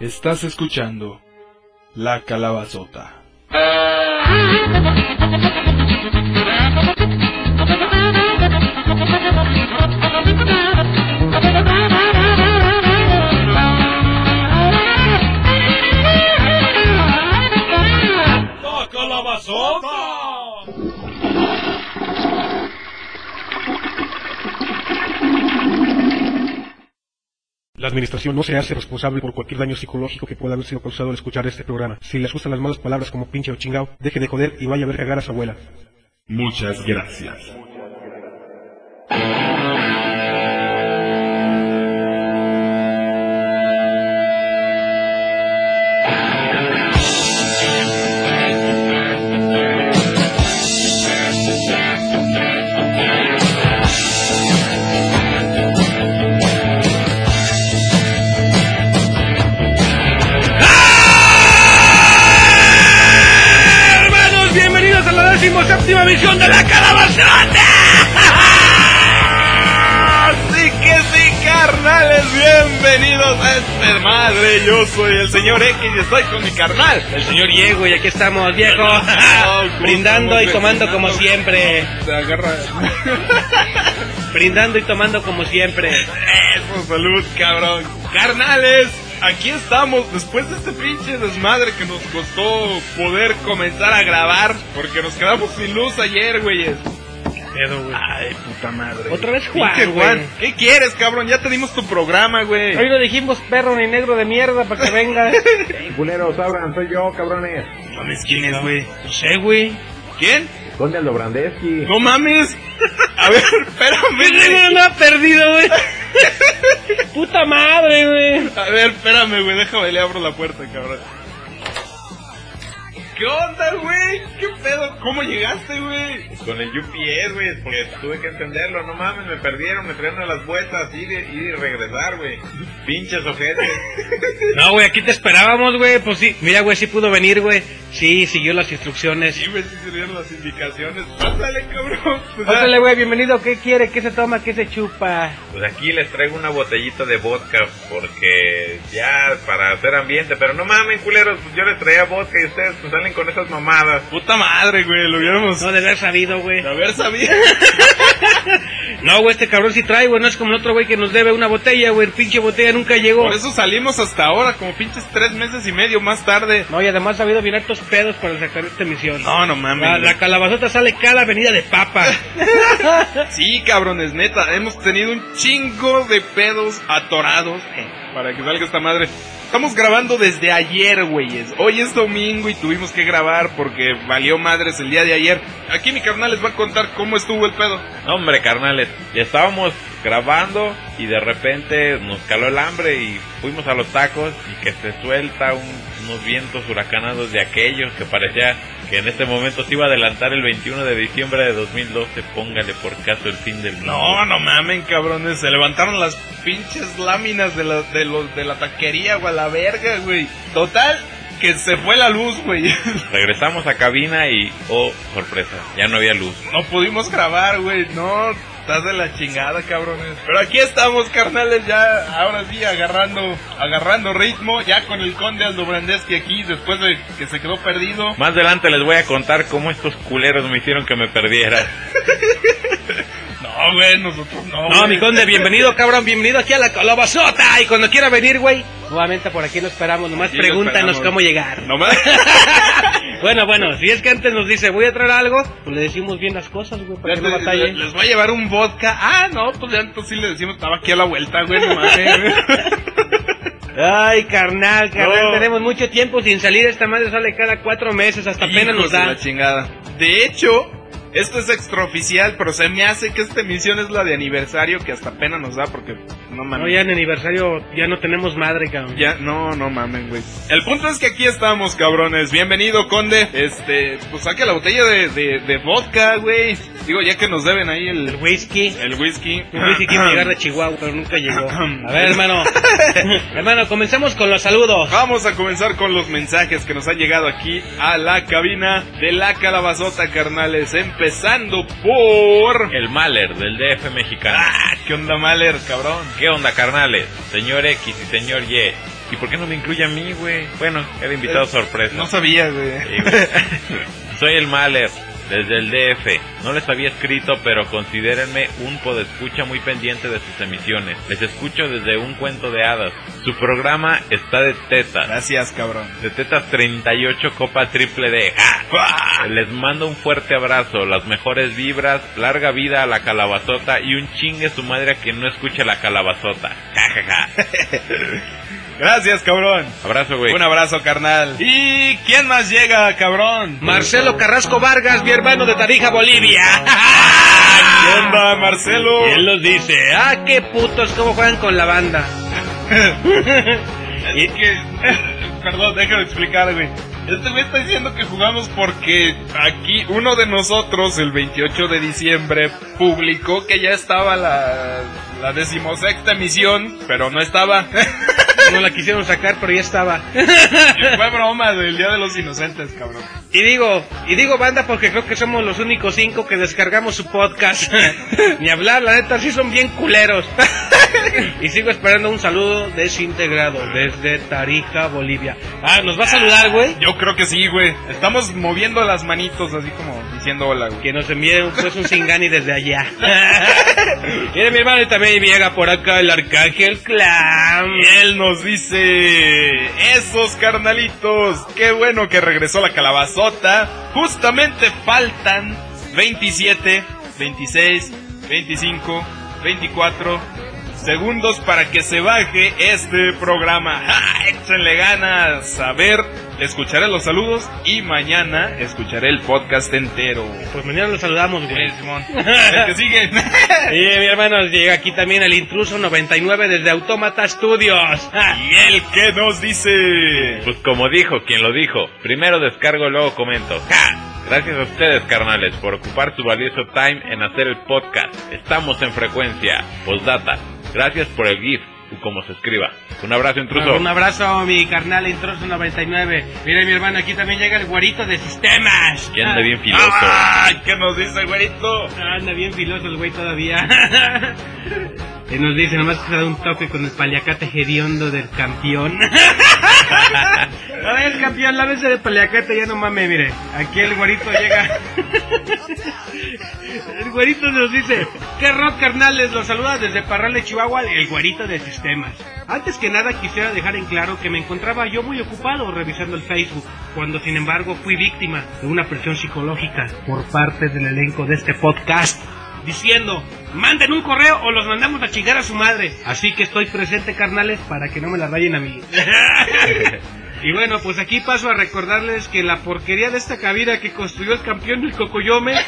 Estás escuchando La Calabazota. La administración no se hace responsable por cualquier daño psicológico que pueda haber sido causado al escuchar este programa. Si les gustan las malas palabras como pinche o chingao, deje de joder y vaya a ver cagar a su abuela. Muchas gracias. De La Calabazota. Así que sí, carnales, bienvenidos a este madre. Yo soy el señor X y estoy con mi carnal. El señor Diego, y aquí estamos, viejo. ¿cómo Brindando y tomando como siempre. Se agarra. Brindando y tomando como siempre. Eso, salud, cabrón. Carnales, aquí estamos después de este pinche desmadre que nos costó poder comenzar a grabar porque nos quedamos sin luz ayer, güeyes. Pedo, güey. Ay, puta madre. Otra vez Pinche Juan, güey. ¿Qué quieres, cabrón? Ya te dimos tu programa, güey. Hoy lo dijimos perro ni negro de mierda para que venga. Culeros, abran, soy yo, cabrones. No mames, ¿quién es, güey? No sé, güey. ¿Quién? ¿Dónde el Dobrandesky? No mames. A ver, espérame. No ha perdido, güey. Puta madre, güey. A ver, espérame, güey. Déjame, le abro la puerta, cabrón. ¿Qué onda, güey? ¿Qué pedo? ¿Cómo llegaste, güey? Con el UPS, güey, porque tuve que encenderlo, no mames, me perdieron, me trajeron a las vueltas, ir, y- ir y regresar, güey. Pinches ojetes. No, güey, aquí te esperábamos, güey. Pues sí, mira, güey, sí pudo venir, güey. Sí, siguió las instrucciones. Sí, güey, sí sirvieron las indicaciones. Pásale, cabrón. Pues, Pásale, güey, bienvenido. ¿Qué quiere? ¿Qué se toma? ¿Qué se chupa? Pues aquí les traigo una botellita de vodka, porque ya, para hacer ambiente, pero no mamen, culeros, pues yo les traía vodka y ustedes pues salen con esas mamadas. Puta madre, güey. Lo hubiéramos No de haber sabido, güey. de haber sabido. No, güey, este cabrón sí trae, güey. No es como el otro güey que nos debe una botella, güey. El pinche botella nunca llegó. Por eso salimos hasta ahora, como pinches tres meses y medio más tarde. No, y además ha habido bien hartos pedos para sacar esta emisión. No, no mames. La, la calabazota sale cada avenida de papa. Sí, cabrones, neta, hemos tenido un chingo de pedos atorados para que salga esta madre. Estamos grabando desde ayer, güeyes. Hoy es domingo y tuvimos que grabar porque valió madres el día de ayer. Aquí mi carnal les va a contar cómo estuvo el pedo. Hombre, carnales, estábamos grabando y de repente nos caló el hambre y fuimos a los tacos y que se suelta un- unos vientos huracanados de aquellos que parecía que en este momento se iba a adelantar el 21 de diciembre de 2012, póngale por caso el fin del mundo. No, no mamen, cabrones. Se levantaron las pinches láminas de la, de los, de la taquería, güey, a la verga, güey. Total, que se fue la luz, güey. Regresamos a cabina y, oh, sorpresa, ya no había luz. No pudimos grabar, güey. No, estás de la chingada, cabrones. Pero aquí estamos, carnales, ya ahora sí agarrando agarrando ritmo, ya con el conde Aldo Brandeski aquí después de que se quedó perdido. Más adelante les voy a contar cómo estos culeros me hicieron que me perdiera. No, güey, nosotros no. No, güey. mi conde, bienvenido, cabrón. Bienvenido aquí a la calabazota. Y cuando quiera venir, güey, nuevamente por aquí lo esperamos. Nomás Aquí pregúntanos esperamos. cómo llegar. No mames. Bueno, bueno, si es que antes nos dice, voy a traer algo, pues le decimos bien las cosas, güey, para Ya que no batallen. les voy a llevar un vodka. Ah, no, pues ya entonces sí le decimos, estaba aquí a la vuelta, güey, no mames. Ay, carnal, carnal, No. tenemos mucho tiempo sin salir. Esta madre sale cada cuatro meses, hasta apenas nos de da. la chingada. De hecho, esto es extraoficial, pero se me hace que esta emisión es la de aniversario que hasta pena nos da porque no No, mames. ya en aniversario ya no tenemos madre, cabrón. Ya, no, no mamen, güey. El punto es que aquí estamos, cabrones. Bienvenido, conde. Este, pues saque la botella de, de, de vodka, güey. Digo, ya que nos deben ahí El el, whisky. el whisky. El whisky quiere llegar de Chihuahua, pero nunca llegó. A ver, hermano. hermano, comencemos con los saludos. Vamos a comenzar con los mensajes que nos han llegado aquí a la cabina de la calabazota, carnales. Empezando por... El Maler del DF mexicano. Ah, ¿qué onda, Maler, cabrón? ¿Qué onda, carnales? Señor X y señor Y. ¿Y por qué no me incluye a mí, güey? Bueno, era invitado sorpresa. No sabía, güey. Sí, güey. Soy el Maler, desde el DF. No les había escrito, pero considérenme un podescucha muy pendiente de sus emisiones. Les escucho desde un cuento de hadas. Su programa está de tetas. Gracias, cabrón. De tetas 38 Copa Triple D. ¡Ja! Les mando un fuerte abrazo, las mejores vibras, larga vida a la calabazota y un chingue su madre a quien no escuche la calabazota. Ja, ja, ja. Gracias, cabrón. Abrazo, güey. Un abrazo, carnal. ¿Y quién más llega, cabrón? Marcelo Carrasco Vargas, mi hermano de Tarija, Bolivia. ¿Qué onda, Marcelo? Y él nos dice, ah, qué putos, cómo juegan con la banda. Y que, perdón, déjame explicar, güey. Este güey está diciendo que jugamos porque aquí uno de nosotros, el 28 de diciembre, publicó que ya estaba la, la decimosexta emisión, pero no estaba. No la quisieron sacar, pero ya estaba. Fue broma del Día de los Inocentes, cabrón. Y digo, y digo banda porque creo que somos los únicos cinco que descargamos su podcast. Ni hablar, la neta, sí son bien culeros. y sigo esperando un saludo desintegrado desde Tarija, Bolivia. Ah, ¿nos va a saludar, güey? Yo creo que sí, güey. Estamos moviendo las manitos así como diciendo hola, güey. Que nos envíe pues un Singani desde allá. Mira mi hermano y también llega por acá el Arcángel Clam. Y él nos dice, esos carnalitos, qué bueno que regresó la Justamente faltan 27, 26, 25, 24 segundos para que se baje este programa. ¡Ja! Échenle ganas. A ver, escucharé los saludos y mañana escucharé el podcast entero. Pues mañana lo saludamos, güey. Simón. El que sigue. Y mi hermano llega aquí también el intruso 99 desde Autómata Studios. y el que nos dice. Pues como dijo quien lo dijo, primero descargo, luego comento. ¡Ja! Gracias a ustedes, carnales, por ocupar su valioso time en hacer el podcast. Estamos en frecuencia. Postdata. Gracias por el GIF, como se escriba. Un abrazo, intruso. Un abrazo, mi carnal intruso 99. Mira, mi hermano, aquí también llega el guarito de sistemas. Que anda bien filoso. ¡Ay! ¿Qué nos dice, güerito? Anda bien filoso el güey todavía. Y nos dice, nomás que se da un toque con el paliacate hediondo del campeón. A ver, campeón, lávese de paliacate, ya no mames, mire. Aquí el güerito llega. El güerito nos dice, ¿qué rock carnales? Los saluda desde Parral de Chihuahua, el güerito de sistemas. Antes que nada quisiera dejar en claro que me encontraba yo muy ocupado revisando el Facebook, cuando sin embargo fui víctima de una presión psicológica por parte del elenco de este podcast diciendo, manden un correo o los mandamos a chingar a su madre. Así que estoy presente, carnales, para que no me la rayen a mí. y bueno, pues aquí paso a recordarles que la porquería de esta cabina que construyó el campeón del Cocoyome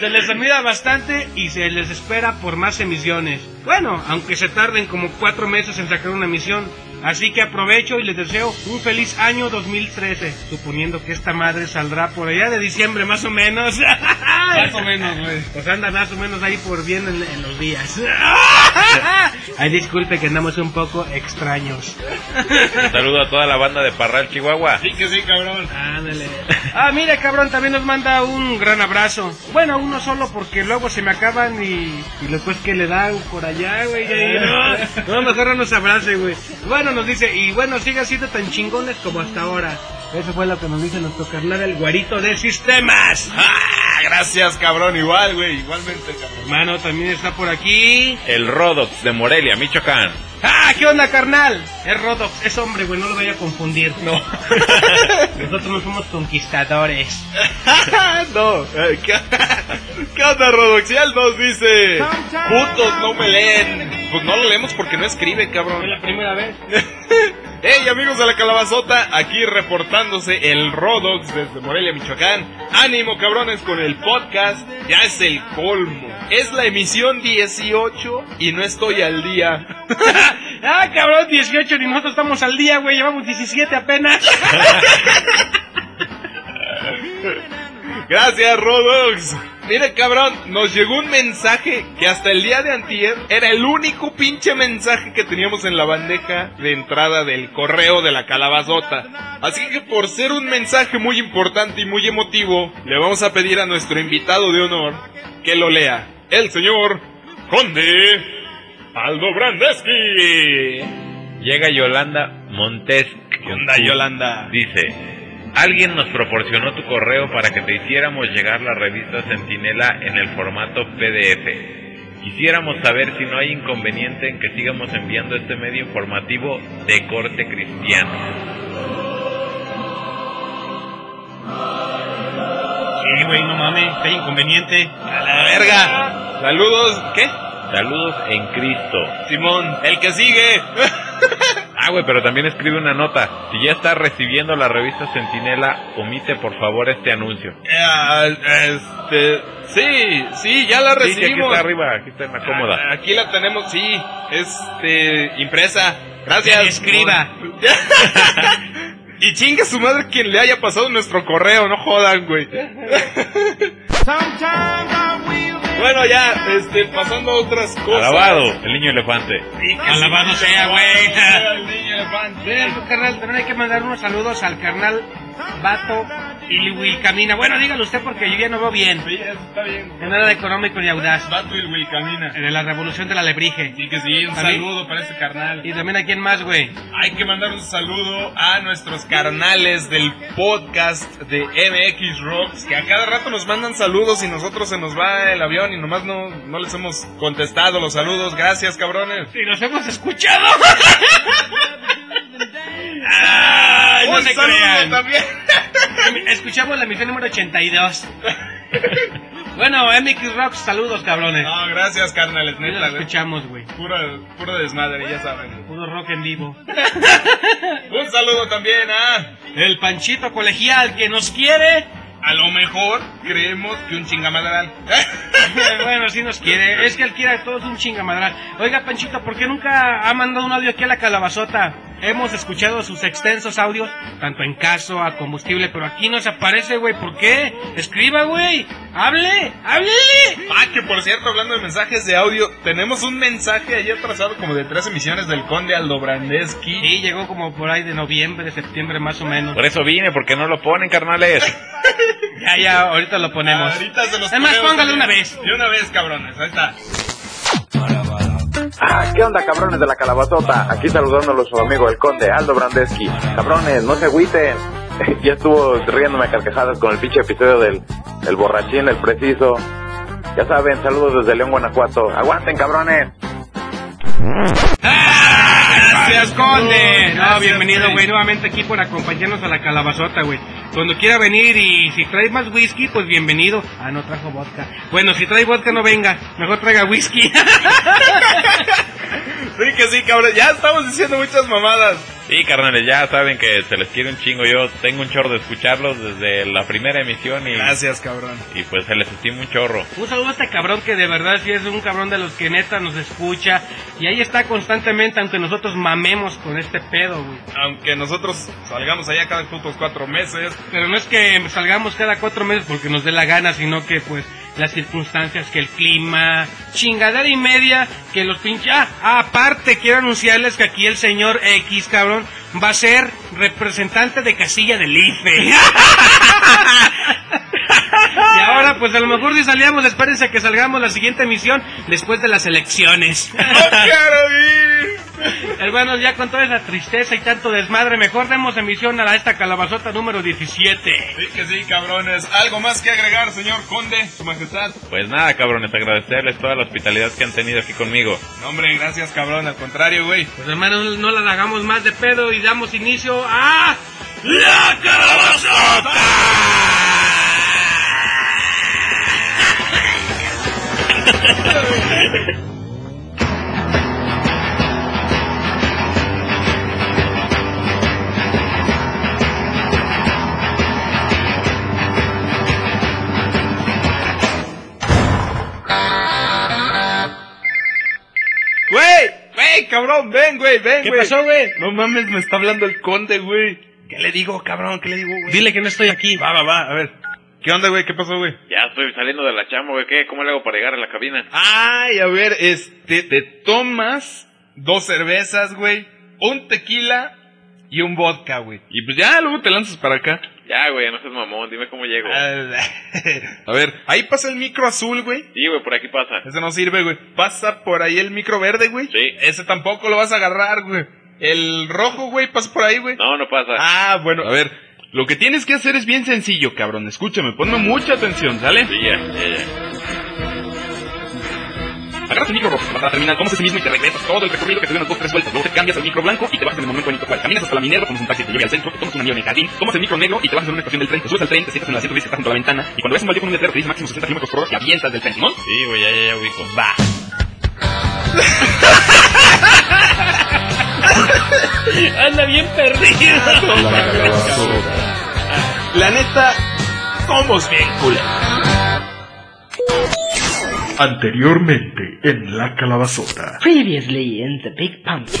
se les admira bastante y se les espera por más emisiones. Bueno, aunque se tarden como cuatro meses en sacar una emisión. Así que aprovecho y les deseo un feliz año 2013, suponiendo que esta madre saldrá por allá de diciembre más o menos. Más o menos, güey. Pues anda más o menos ahí por bien en, en los días. Ay, disculpe que andamos un poco extraños. Saludo a toda la banda de Parral, Chihuahua. Sí que sí, cabrón. Ándale. Ah, mira, cabrón, también nos manda un gran abrazo. Bueno, uno solo porque luego se me acaban y, y después que le dan por allá, güey. No, no, mejor no nos abrace, güey. Bueno, nos dice, y bueno, siga siendo tan chingones como hasta ahora. Eso fue lo que nos dice nuestro carnal, el guarito de sistemas. Ah, gracias, cabrón. Igual, güey. Igualmente, cabrón. Hermano, también está por aquí. El Rodox de Morelia, Michoacán. ¡Ah! ¿Qué onda, carnal? Es Rodox, es hombre, güey, no lo vaya a confundir. No. Nosotros no somos conquistadores. no. eh, ¿Qué, ¿Qué onda, Rodoxial? Nos dice. Putos, no me leen. Pues no lo leemos porque no escribe, cabrón. la primera vez. Hey amigos de la calabazota, aquí reportándose el Rodox desde Morelia, Michoacán. Ánimo cabrones con el podcast, ya es el colmo. Es la emisión 18 y no estoy al día. ah, cabrón, 18 ni nosotros estamos al día, güey, llevamos 17 apenas. Gracias Rodox. Mire cabrón, nos llegó un mensaje que hasta el día de antier era el único pinche mensaje que teníamos en la bandeja de entrada del correo de la calabazota. Así que por ser un mensaje muy importante y muy emotivo, le vamos a pedir a nuestro invitado de honor que lo lea. El señor Conde Aldo Brandeski. Llega Yolanda Montes. ¿Qué onda, Yolanda? Dice, alguien nos proporcionó tu correo para que te hiciéramos llegar la revista Centinela en el formato PDF. Quisiéramos saber si no hay inconveniente en que sigamos enviando este medio informativo de corte cristiano. Sí, güey, no mames, qué inconveniente. A la verga. Saludos. ¿Qué? Saludos en Cristo. Simón, el que sigue. Ah, güey, pero también escribe una nota. Si ya estás recibiendo la revista Centinela, omite por favor este anuncio. Eh, este, sí, sí, ya la Sí, que aquí recibimos. está arriba, aquí está en la cómoda. Ah, Aquí la tenemos, sí, este, impresa. Gracias. Escriba. y chingue su madre quien le haya pasado nuestro correo, no jodan, güey. Bueno, ya, este, pasando a otras cosas. Alabado, el niño elefante. Sí, que Alabado sí. sea, güey. El niño elefante. Mira, carnal, también hay que mandar unos saludos al carnal Vato y Wilcamina. Bueno, dígalo usted porque yo ya no veo bien. Sí, está bien. En nada de económico ni audaz. Vato y el Wilcamina. De la revolución de la lebrige. Sí que sí, un También- saludo para ese carnal. Y también a quién más, güey. Hay que mandar un saludo a nuestros carnales del podcast de MX Rocks, que a cada rato nos mandan saludos y nosotros se nos va el avión y nomás no, no les hemos contestado los saludos. Gracias, cabrones. Y nos hemos escuchado. Ay, no un se crean. también. Escuchamos la emisión número 82. bueno, MX Rocks, saludos, cabrones. No, gracias, carnales, neta. los güey. escuchamos, güey. Puro, puro desmadre, ya saben. Puro rock en vivo. Un saludo también a... El Panchito Colegial que nos quiere. A lo mejor creemos que un chingamadral. bueno, sí nos quiere. Es que él quiere a todos un chingamadral. Oiga, Panchito, ¿por qué nunca ha mandado un audio aquí a la calabazota? Hemos escuchado sus extensos audios, tanto en caso a combustible, pero aquí no se aparece, güey. ¿Por qué? Escriba, güey. Hable, hable. Ah, que por cierto, hablando de mensajes de audio, tenemos un mensaje ahí atrasado como de tres emisiones del conde Aldo Brandeski. Sí, llegó como por ahí de noviembre, septiembre más o menos. Por eso vine, porque no lo ponen, carnales. Ya, ya, ahorita lo ponemos. Ahorita se los Además, póngale una vez. De una vez, cabrones, ahí está. Ah, ¿qué onda, cabrones de la calabazota? Aquí saludándolo su amigo el conde Aldo Brandeski. Cabrones, no se agüiten. ya estuvo riéndome a carcajadas con el pinche episodio del el borrachín, el preciso. Ya saben, saludos desde León, Guanajuato. Aguanten, cabrones. Gracias, Conde. No, Gracias, bienvenido, güey. nuevamente aquí por acompañarnos a la calabazota, güey. Cuando quiera venir y si trae más whisky, pues bienvenido. Ah, no trajo vodka. Bueno, si trae vodka, no venga. Mejor traiga whisky. Sí, que sí, cabrón. Ya estamos diciendo muchas mamadas. Sí, carnales, ya saben que se les quiere un chingo. Yo tengo un chorro de escucharlos desde la primera emisión y, Gracias, cabrón. y pues se les estima un chorro. Un saludo a este cabrón que de verdad sí es un cabrón de los que neta nos escucha. Y ahí está constantemente, aunque nosotros mamemos con este pedo, güey. Aunque nosotros salgamos allá cada putos cuatro meses. Pero no es que salgamos cada cuatro meses porque nos dé la gana, sino que pues las circunstancias, que el clima, chingadera y media, que los pinches... Ah, aparte quiero anunciarles que aquí el señor X, cabrón, va a ser representante de casilla del IFE. y ahora pues a lo mejor si salíamos, espérense que salgamos la siguiente emisión después de las elecciones. ¡No quiero ir! Hermanos, ya con toda esa tristeza y tanto desmadre, mejor demos emisión a esta calabazota número 17. Sí, que sí, cabrones. ¿Algo más que agregar, señor conde, su majestad? Pues nada, cabrones, agradecerles toda la hospitalidad que han tenido aquí conmigo. No, hombre, gracias, cabrón. Al contrario, güey. Pues hermanos, no las hagamos más de pedo y damos inicio a... ¡La calabazota! cabrón! ¡Ven, güey! ¡Ven, ¿Qué güey! pasó, güey? No mames, me está hablando el conde, güey. ¿Qué le digo, cabrón? ¿Qué le digo, güey? Dile que no estoy aquí. Va, va, va. A ver. ¿Qué onda, güey? ¿Qué pasó, güey? Ya estoy saliendo de la chamba, güey. ¿Qué? ¿Cómo le hago para llegar a la cabina? Ay, a ver, este, te tomas dos cervezas, güey, un tequila y un vodka, güey. Y pues ya, luego te lanzas para acá. Ya, güey, no seas mamón, dime cómo llego. A ver, ahí pasa el micro azul, güey. Sí, güey, por aquí pasa. Ese no sirve, güey. Pasa por ahí el micro verde, güey. Sí. Ese tampoco lo vas a agarrar, güey. El rojo, güey, pasa por ahí, güey. No, no pasa. Ah, bueno, a ver. Lo que tienes que hacer es bien sencillo, cabrón. Escúchame, ponme mucha atención, ¿sale? Sí, ya, ya, ya. Agarras el micro rojo, vas a la terminal, tomas ese mismo y te regresas todo el recorrido que te dio unas dos, tres vueltas. Luego te cambias al micro blanco y te bajas en el momento bonito cual. Caminas hasta la Minerva, tomas un taxi, te lleva al centro, te tomas un avión en el jardín, tomas el micro negro y te bajas en una estación del tren. Te subes al tren, te sientas en el asiento que está junto a la ventana y cuando ves un baldío con un letrero que dice máximo 60 km por hora, te avientas del tren, ¿Simón? Sí, güey, ya, ya, ya ubico. Va. Anda bien perdido. La neta, somos bien culeros. Anteriormente en la calabazota. Previously in the Big Pumpkin.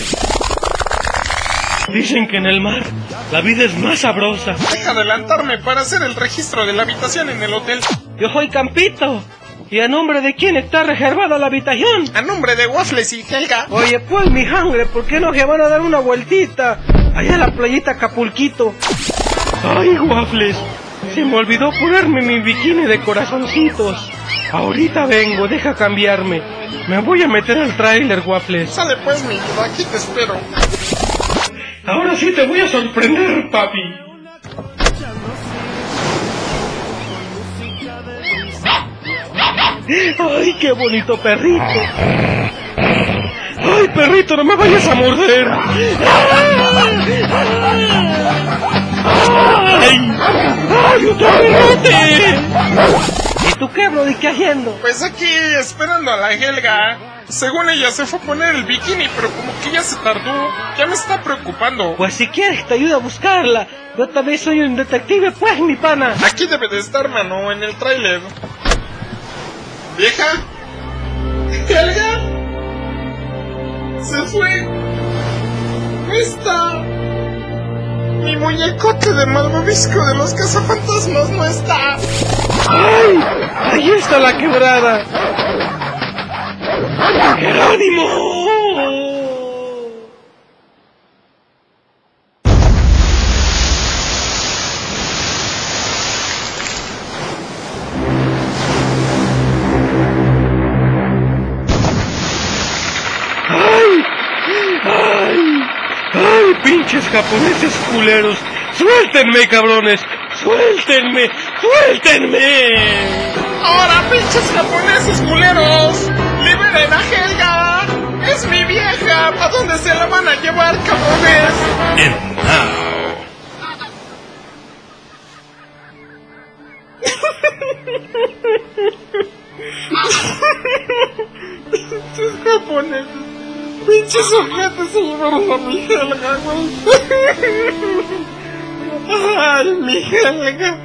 Dicen que en el mar la vida es más sabrosa. Deja adelantarme para hacer el registro de la habitación en el hotel. Yo soy Campito. ¿Y a nombre de quién está reservada la habitación? A nombre de Waffles y Helga. Oye, pues, mi sangre, ¿por qué no se van a dar una vueltita? Allá a la playita Acapulquito. Ay, waffles. Se me olvidó ponerme mi bikini de corazoncitos. Ahorita vengo, deja cambiarme. Me voy a meter al tráiler, waffles. Sale pues, mi vida, aquí te espero. Ahora sí te voy a sorprender, papi. ¡Ay, qué bonito perrito! ¡Ay, perrito, no me vayas a morder! ¡Ay! ¡Ay, otro perrote! ¿Y tú qué, Brody? ¿Qué haciendo? Pues aquí, esperando a la Helga. Según ella se fue a poner el bikini, pero como que ya se tardó. Ya me está preocupando. Pues si quieres te ayudo a buscarla. Yo también soy un detective, pues, mi pana. Aquí debe de estar, mano, en el tráiler. ¿Vieja? ¿Helga? Se fue. No está. Mi muñecote de malvavisco de los cazafantasmas no está. ¡Ay! ¡Ahí está la quebrada! ¡Jerónimo! ¡Ay! ¡Ay! ¡Ay, pinches japoneses culeros! ¡Suéltenme, cabrones! ¡Suéltenme! ¡Suéltenme! ¡Ahora, pinches japoneses culeros! ¡Liberen a Helga! ¡Es mi vieja! ¿A dónde se la van a llevar, cabrones? And now. Pinches japoneses. Pinches ojetes se llevaron a mi Helga, güey. Ay, mi Helga.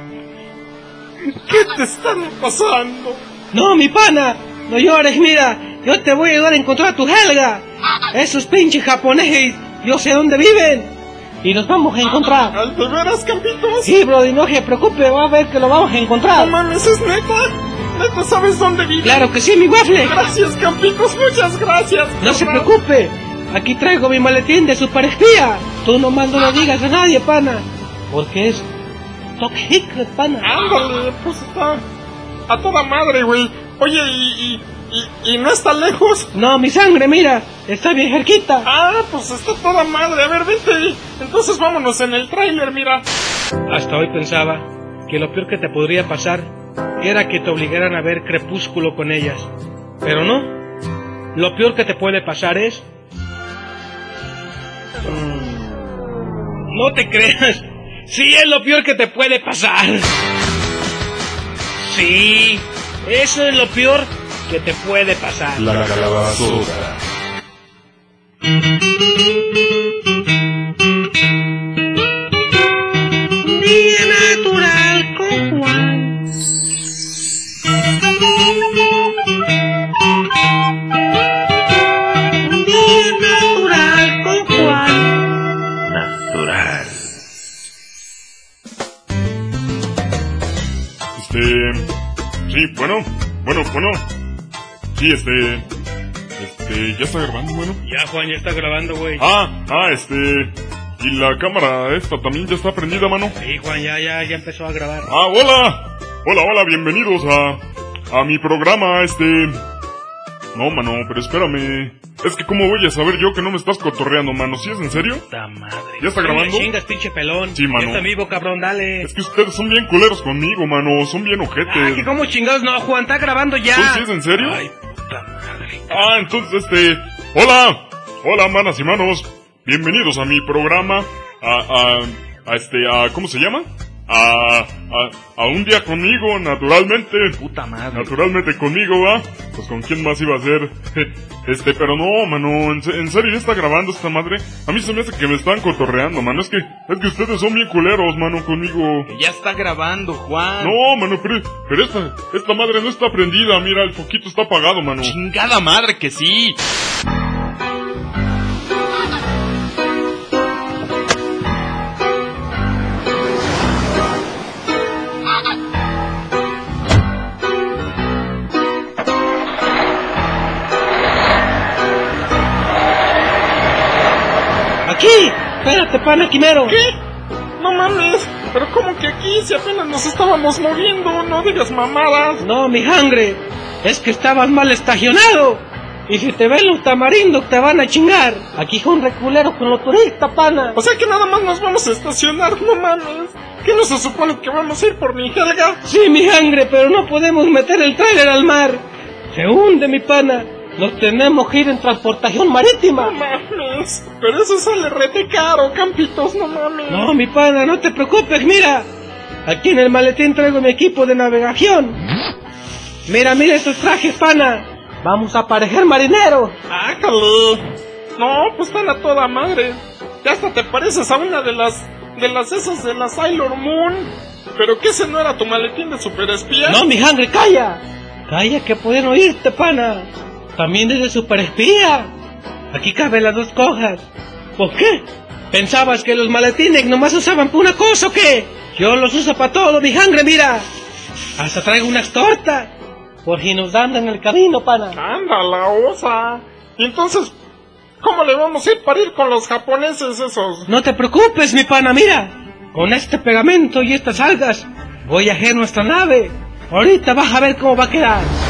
¿Qué te estará pasando? No, mi pana, no llores, mira, yo te voy a ayudar a encontrar a tu Helga. Esos pinches japoneses, yo sé dónde viven. Y nos vamos a encontrar. ¿Ay, de veras, Campitos? Sí, Brody, no se preocupe, va a ver que lo vamos a No encontrar. mames, ¿es neta? ¿Neta sabes dónde vive? Claro que sí, mi waffle. Gracias, Campitos, muchas gracias. No se preocupe, aquí traigo mi maletín de superespía. Tú nomás no lo digas a nadie, pana. Porque es secret, pana. Ándale, pues está a toda madre, güey. Oye, y, y, y, y no está lejos. No, mi sangre, mira, está bien cerquita. Ah, pues está toda madre. A ver, vente. Entonces vámonos en el tráiler, mira. Hasta hoy pensaba que lo peor que te podría pasar era que te obligaran a ver crepúsculo con ellas. Pero no. Lo peor que te puede pasar es... Mm, No te creas. Sí es lo peor que te puede pasar. Sí. Eso es lo peor que te puede pasar. La calabazota. Este. Este. Ya está grabando, bueno. Ya, Juan, ya está grabando, güey. Ah, ah, este. ¿Y la cámara esta también ya está prendida, mano? Sí, Juan, ya, ya, ya empezó a grabar. Ah, hola. Hola, hola, bienvenidos a, a mi programa, este... No, mano, pero espérame. Es que cómo voy a saber yo que no me estás cotorreando, mano. ¿Sí es en serio? Madre. ¿Ya está grabando? Chingas, pinche pelón. Sí, mano. Ya está vivo, cabrón, dale. Es que ustedes son bien culeros conmigo, mano. Son bien Ah, ojetes. que como chingados no, Juan, está grabando ya. ¿Tú sí es en serio? Ay, Ah, entonces, este... Hola. Hola, manas y manos. Bienvenidos a mi programa. A, a, a este, a... ¿Cómo se llama? A, a, a un día conmigo, naturalmente. Puta madre. Naturalmente conmigo, ¿va? Pues con quién más iba a ser. Este, pero no, mano, en, se- en serio ya está grabando esta madre. A mí se me hace que me están cotorreando, mano. Es que, es que ustedes son bien culeros, mano, conmigo. Ya está grabando, Juan. No, mano, pero, pero esta, esta madre no está prendida. Mira, el foquito está apagado, mano. Chingada madre que sí. Espérate, pana, quimero. ¿Qué? No mames. Pero ¿cómo que aquí? Si apenas nos estábamos moviendo, no digas mamadas. No, mi jangre. Es que estabas mal estacionado. Y si te ven los tamarindos te van a chingar. Aquí son reculeros con los turistas, pana. O sea que nada más nos vamos a estacionar, no mames. ¿Qué no se supone que vamos a ir por mi Helga? Sí, mi jangre, pero no podemos meter el tráiler al mar. Se hunde, mi pana. Nos tenemos que ir en transportación marítima. No mames. Pero eso sale rete caro, campitos, no mames. No, mi pana, no te preocupes, mira. Aquí en el maletín traigo mi equipo de navegación. Mira, mira estos trajes, pana. Vamos a parecer marineros. ¡Ájale! No, pues están a toda madre. Ya hasta te pareces a una de las. de las esas de la Sailor Moon. Pero que ese no era tu maletín de superespía. No, mi jangre, calla. Calla, que pueden oírte, pana. También es de superespía. Aquí caben las dos cosas. ¿Por qué? ¿Pensabas que los maletines nomás usaban para una cosa o qué? Yo los uso para todo, mi jangre, mira. Hasta traigo unas tortas. Por si nos dan en el camino, pana. Anda, la osa. Y entonces, ¿cómo le vamos a ir para ir con los japoneses esos? No te preocupes, mi pana, mira. Con este pegamento y estas algas voy a hacer nuestra nave. Ahorita vas a ver cómo va a quedar.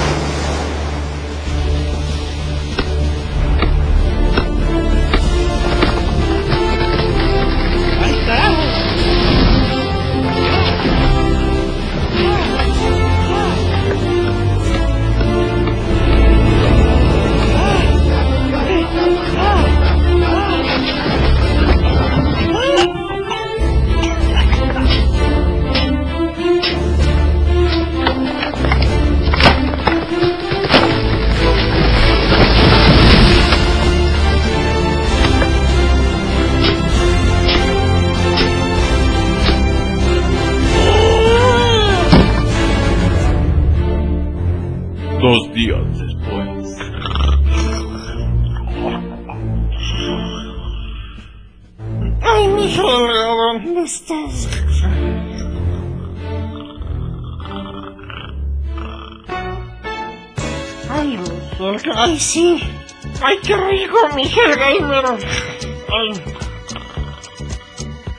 Ay.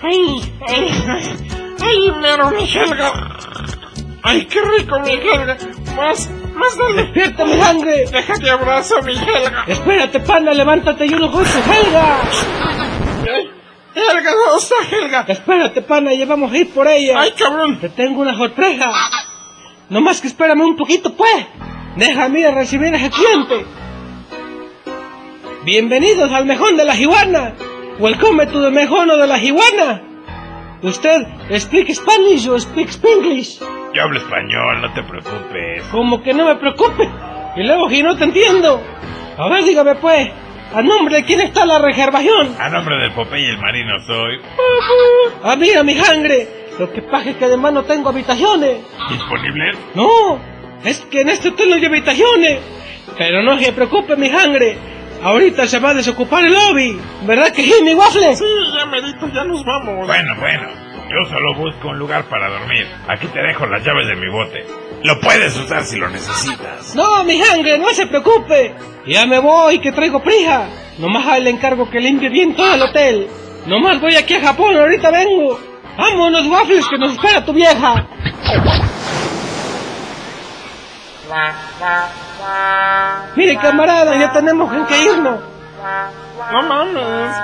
Ay. Ay, mero, mi Helga. Ay, qué rico, mi Helga. Más, más dale. ¡Despierta, mi sangre! Déjate abrazo, mi Helga. Espérate, pana, levántate y uno con Helga. Ay, Helga, ¿dónde está Helga? Espérate, pana, ya vamos a ir por ella. Ay, cabrón. Te tengo una sorpresa. No más que espérame un poquito, pues. Déjame ir a recibir a ese cliente. Bienvenidos al mejón de la iguana. Welcome to the mejono de la iguana. ¿Usted speak Spanish o speak Spanglish? Yo hablo español, no te preocupes. Como que no me preocupe. Y luego si no te entiendo. A ver, dígame pues. ¿A nombre de quién está la reservación? A nombre del Popeye el Marino soy. Ah, mira, mi sangre. Lo que pasa es que además no tengo habitaciones. ¿Disponible? No, es que en este hotel no hay habitaciones. Pero no se preocupe, mi sangre. Ahorita se va a desocupar el lobby. ¿Verdad que sí, mi waffle? Sí, ya merito, ya nos vamos. Bueno, bueno. Yo solo busco un lugar para dormir. Aquí te dejo las llaves de mi bote. Lo puedes usar si lo necesitas. No, mi sangre, no se preocupe. Ya me voy, que traigo prisa. Nomás ahí le encargo que limpie bien todo el hotel. Nomás voy aquí a Japón, ahorita vengo. Vámonos, waffles, que nos espera tu vieja. Mire, camarada, ya tenemos en que irnos. No mames.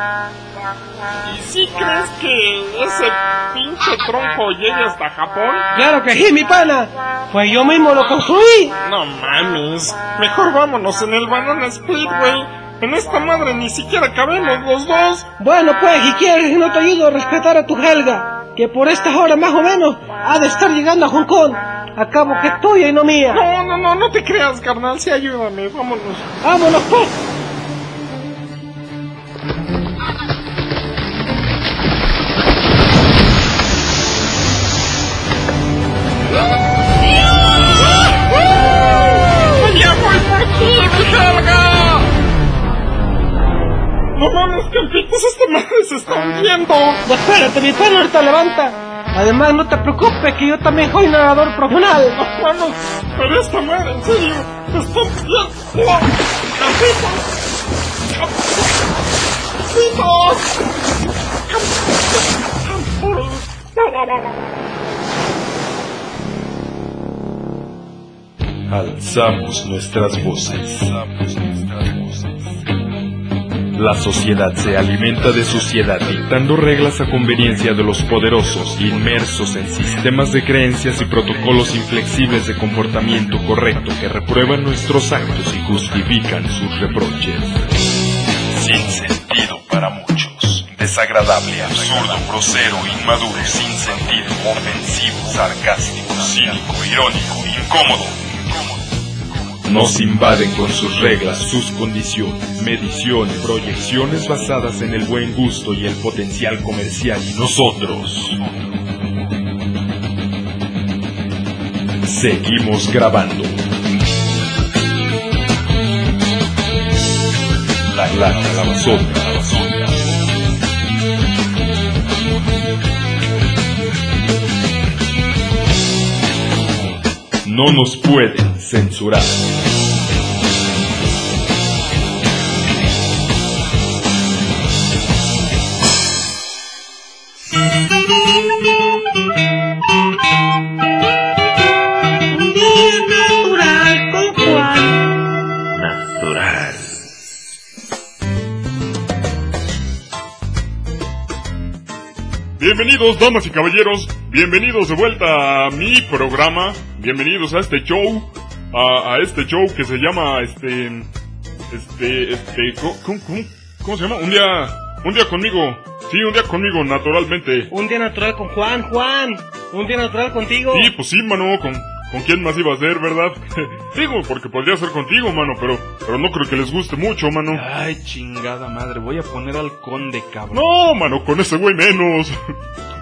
¿Y si crees que ese pinche tronco llegue hasta Japón? Claro que sí, mi pana. Pues yo mismo lo construí. No mames. Mejor vámonos en el Banana Speedway. En esta madre ni siquiera cabemos los dos. Bueno, pues, si quieres, no te ayudo a respetar a tu Helga, que por estas horas más o menos ha de estar llegando a Hong Kong. Acabo que es tuya y no mía. No, no, no, no te creas, carnal. Sí, ayúdame. Vámonos. Vámonos, pues. No mames, que pitos esta madre se está hundiendo. Espérate, mi pana, ahorita levanta. Además, no te preocupes, que yo también soy nadador profesional. No mames, pero esta madre, en serio, se está hundiendo. ¡Capitos! Alzamos nuestras voces. La sociedad se alimenta de suciedad, dictando reglas a conveniencia de los poderosos, inmersos en sistemas de creencias y protocolos inflexibles de comportamiento correcto que reprueban nuestros actos y justifican sus reproches. Sin sentido para muchos. Desagradable, absurdo, grosero, inmaduro, sin sentido, ofensivo, sarcástico, cínico, irónico, incómodo. Nos invaden con sus reglas, sus condiciones, mediciones, proyecciones basadas en el buen gusto y el potencial comercial y nosotros. Seguimos grabando. La, la calabazota. No nos pueden censurar. Bienvenidos, damas y caballeros. Bienvenidos de vuelta a mi programa. Bienvenidos a este show. A, a este show que se llama este. Este. Este. ¿cómo, cómo, cómo- cómo se llama? Un día. Un día conmigo. Sí, un día conmigo, naturalmente. Un día natural con Juan, Juan. Un día natural contigo. Sí, pues sí, mano. ¿Con, con quién más iba a ser, verdad? Digo, porque podría ser contigo, mano, pero, pero no creo que les guste mucho, mano. Ay, chingada madre, voy a poner al conde, cabrón. No, mano, con ese güey menos.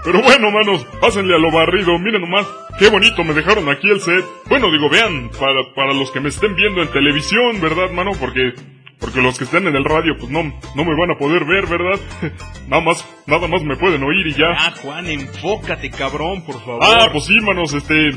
Pero bueno, manos, pásenle a lo barrido. Miren nomás, qué bonito me dejaron aquí el set. Bueno, digo, vean, para, para los que me estén viendo en televisión, ¿verdad, mano? Porque, porque los que estén en el radio, pues no, no me van a poder ver, ¿verdad? Nada más, nada más me pueden oír y ya. Ah, Juan, enfócate, cabrón, por favor. Ah, pues sí, manos, este...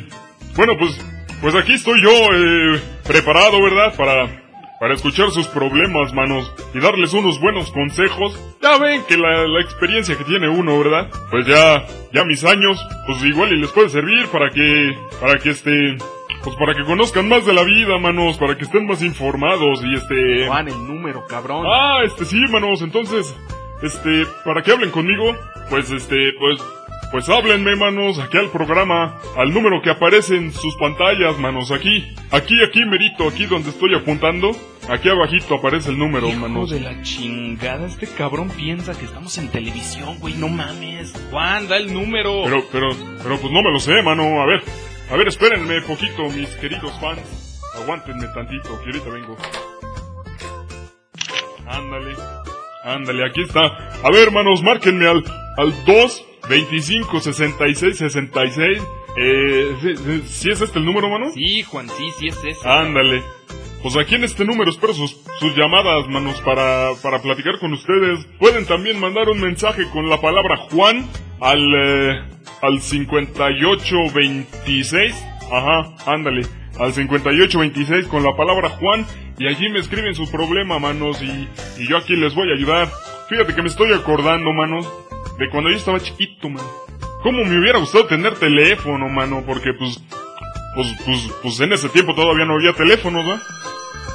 Bueno, pues, pues aquí estoy yo, eh, preparado, ¿verdad? Para, para escuchar sus problemas, manos, y darles unos buenos consejos. Ya ven que la, la experiencia que tiene uno, ¿verdad? Pues ya, ya mis años, pues igual y les puede servir para que, para que este... Pues para que conozcan más de la vida, manos, para que estén más informados y este... Juan, el número, cabrón. Ah, este sí, manos, entonces, este, para que hablen conmigo, pues este, pues, pues háblenme, manos, aquí al programa, al número que aparece en sus pantallas, manos, aquí, aquí, aquí, merito, aquí donde estoy apuntando, aquí abajito aparece el número, Hijo manos. de la chingada, este cabrón piensa que estamos en televisión, güey, no mames. Juan, da el número. Pero, pero, pero pues no me lo sé, mano, a ver, a ver, espérenme poquito, mis queridos fans, aguántenme tantito, que ahorita vengo. Ándale, ándale, aquí está. A ver, hermanos, márquenme al, al 2 25 66 66. Eh, ¿sí, sí, sí es este el número, mano? Sí, Juan, sí, sí es ese. Ándale. Pues aquí en este número espero sus, sus llamadas, manos, para, para platicar con ustedes. Pueden también mandar un mensaje con la palabra Juan al, eh, al 5826. Ajá, ándale. Al 5826 con la palabra Juan. Y allí me escriben su problema, manos. Y, y yo aquí les voy a ayudar. fíjate que me estoy acordando, mano, de cuando yo estaba chiquito, mano. ¿Cómo me hubiera gustado tener teléfono, mano? Porque, pues, pues, pues, pues en ese tiempo todavía no había teléfonos, ¿va?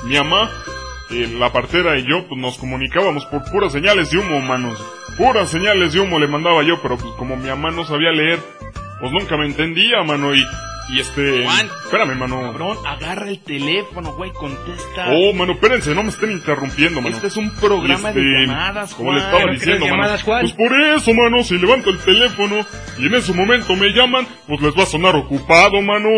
Mi mamá, eh, la partera y yo, pues nos comunicábamos por puras señales de humo, manos. Puras señales de humo le mandaba yo, pero pues como mi mamá no sabía leer, pues nunca me entendía, mano, y, y este... Juan. Espérame, mano. Cabrón, agarra el teléfono, güey, contesta. Oh, mano, espérense, no me estén interrumpiendo, mano. Este es un programa Este, de llamadas, Como Juan. le estaba ¿Pero diciendo, mano. llamadas, Juan? Pues por eso, mano, si levanto el teléfono y en ese momento me llaman, pues les va a sonar ocupado, mano.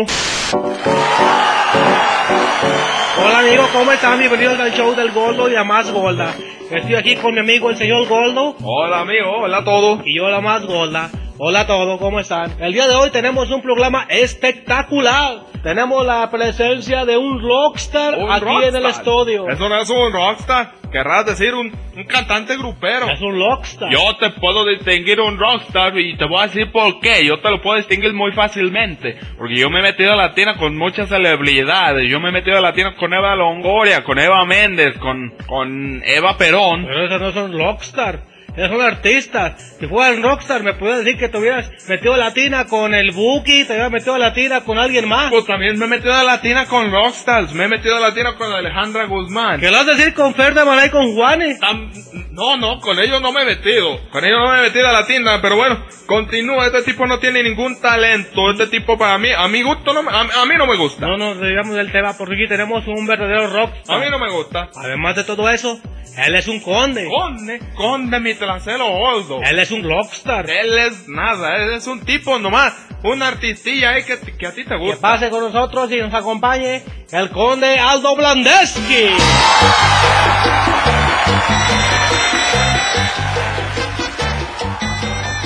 Hola amigos, ¿cómo están? Bienvenidos al show del Goldo y la más Golda. Estoy aquí con mi amigo el señor Goldo Hola, amigo, hola a todos. y yo la más Golda. Hola a todos, ¿cómo están? El día de hoy tenemos un programa espectacular. Tenemos la presencia de un rockstar Un aquí en el estudio. Eso no es un rockstar. Querrás decir un, un cantante grupero. Es un rockstar. Yo te puedo distinguir un rockstar y te voy a decir por qué. Yo te lo puedo distinguir muy fácilmente. Porque yo me he metido a la tina con muchas celebridades. Yo me he metido a la tina con Eva Longoria, con Eva Méndez, con, con Eva Perón. Pero eso no es un rockstar. Es un artista. Si fuera un rockstar, me puedes decir que te hubieras metido latina con el Buki, te hubieras metido latina con alguien más. Pues también me he metido a la tina con rockstars. Me he metido a la tina con Alejandra Guzmán. ¿Qué lo vas a decir con Fer de Maná y con Juanes? Tam- No, no, con ellos no me he metido. Con ellos no me he metido a la tienda, pero bueno, continúa. Este tipo no tiene ningún talento. Este tipo para mí, a mi gusto, no me- a, a mí no me gusta. No nos digamos del tema porque aquí tenemos un verdadero rockstar. A mí no me gusta. Además de todo eso, él es un conde. Conde, conde mi gordo. Él es un rockstar. Él es nada, él es un tipo nomás, un artistilla ahí que, que a ti te Que gusta. pase con nosotros y nos acompañe el conde Aldo Blandeski.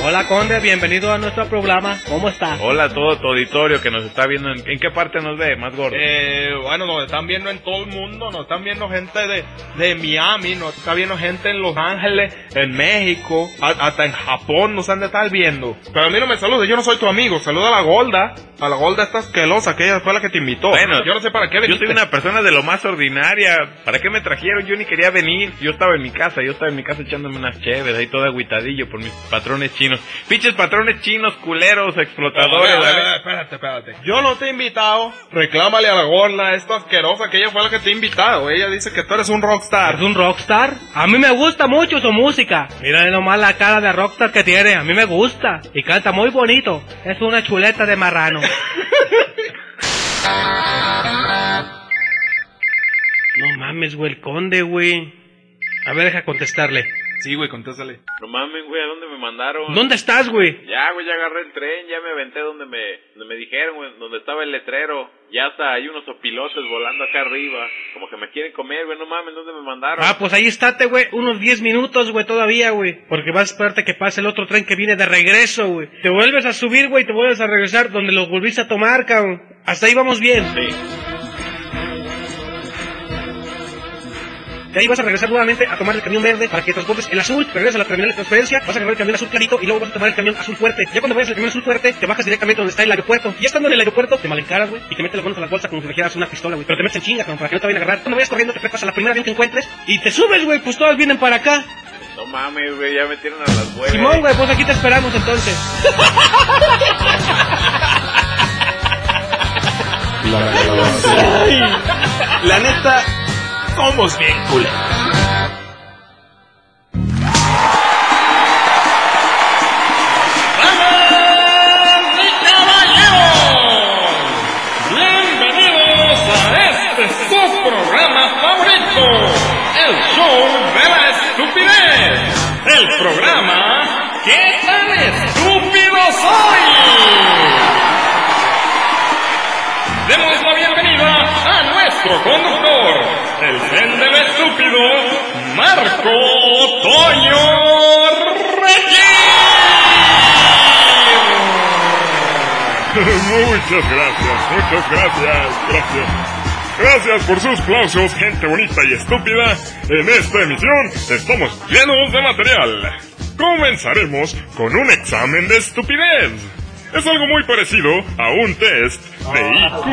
Hola conde, bienvenido a nuestro programa. ¿Cómo está? Hola a todo tu auditorio que nos está viendo. ¿En, en qué parte nos ve, más gordo? Eh, bueno, nos están viendo en todo el mundo, nos están viendo gente de, de Miami, nos está viendo gente en Los Ángeles, en México, a- hasta en Japón nos han de estar viendo. Pero a mí no me saludes, yo no soy tu amigo, saluda a la Golda, a la Golda esta asquerosa, que ella fue la que te invitó. Bueno, yo no sé para qué Yo veniste. soy una persona de lo más ordinaria. ¿Para qué me trajeron? Yo ni quería venir. Yo estaba en mi casa. Yo estaba en mi casa echándome unas chéves ahí todo agüitadillo por mis patrones chinos. Pinches patrones chinos, culeros, explotadores. A ver, a ver, ¿vale? espérate, espérate. Yo no te he invitado. Reclámale a la gorda, esta asquerosa, que ella fue la que te ha invitado. Ella dice que tú eres un rockstar. ¿Es un rockstar? A mí me gusta mucho su música. Mira nomás la cara de rockstar que tiene. A mí me gusta. Y canta muy bonito. Es una chuleta de marrano. no mames, güey, el conde, güey. A ver, deja contestarle. Sí, güey, contéstale. No mames, güey, ¿a dónde me mandaron? ¿Dónde estás, güey? Ya, güey, ya agarré el tren, ya me aventé donde me, donde me dijeron, güey, donde estaba el letrero. Ya hasta hay unos opilotes volando acá arriba. Como que me quieren comer, güey, no mames, ¿dónde me mandaron? Ah, pues ahí estate, güey, unos 10 minutos, güey, todavía, güey. Porque vas a esperarte que pase el otro tren que viene de regreso, güey. Te vuelves a subir, güey, te vuelves a regresar donde los volviste a tomar, cabrón. Hasta ahí vamos bien. Sí. De ahí vas a regresar nuevamente a tomar el camión verde para que transportes el azul, regresas a la terminal de transferencia, vas a agarrar el camión azul clarito y luego vas a tomar el camión azul fuerte. Ya cuando vayas al camión azul fuerte, te bajas directamente donde está el aeropuerto. Y ya estando en el aeropuerto, te malencaras, güey, y te metes las manos a la bolsa como si trajeras una pistola, güey. Pero te metes en chinga, cabrón, para que no te vayan a agarrar. Cuando vayas corriendo, te prepas a la primera avión que encuentres y te subes, güey, pues todos vienen para acá. No mames, güey, ya me tiran a las buenas. Simón, güey, pues aquí te esperamos entonces. La neta, somos bien culeros. ¡Damas y caballeros! Bienvenidos a este su programa favorito, el show de la estupidez. El programa ¿Qué tan estúpido soy? Nuestro conductor, el del estúpido, Marco Toño Muchas gracias, muchas gracias, gracias. Gracias por sus aplausos, gente bonita y estúpida. En esta emisión estamos llenos de material. Comenzaremos con un examen de estupidez. Es algo muy parecido a un test de IQ.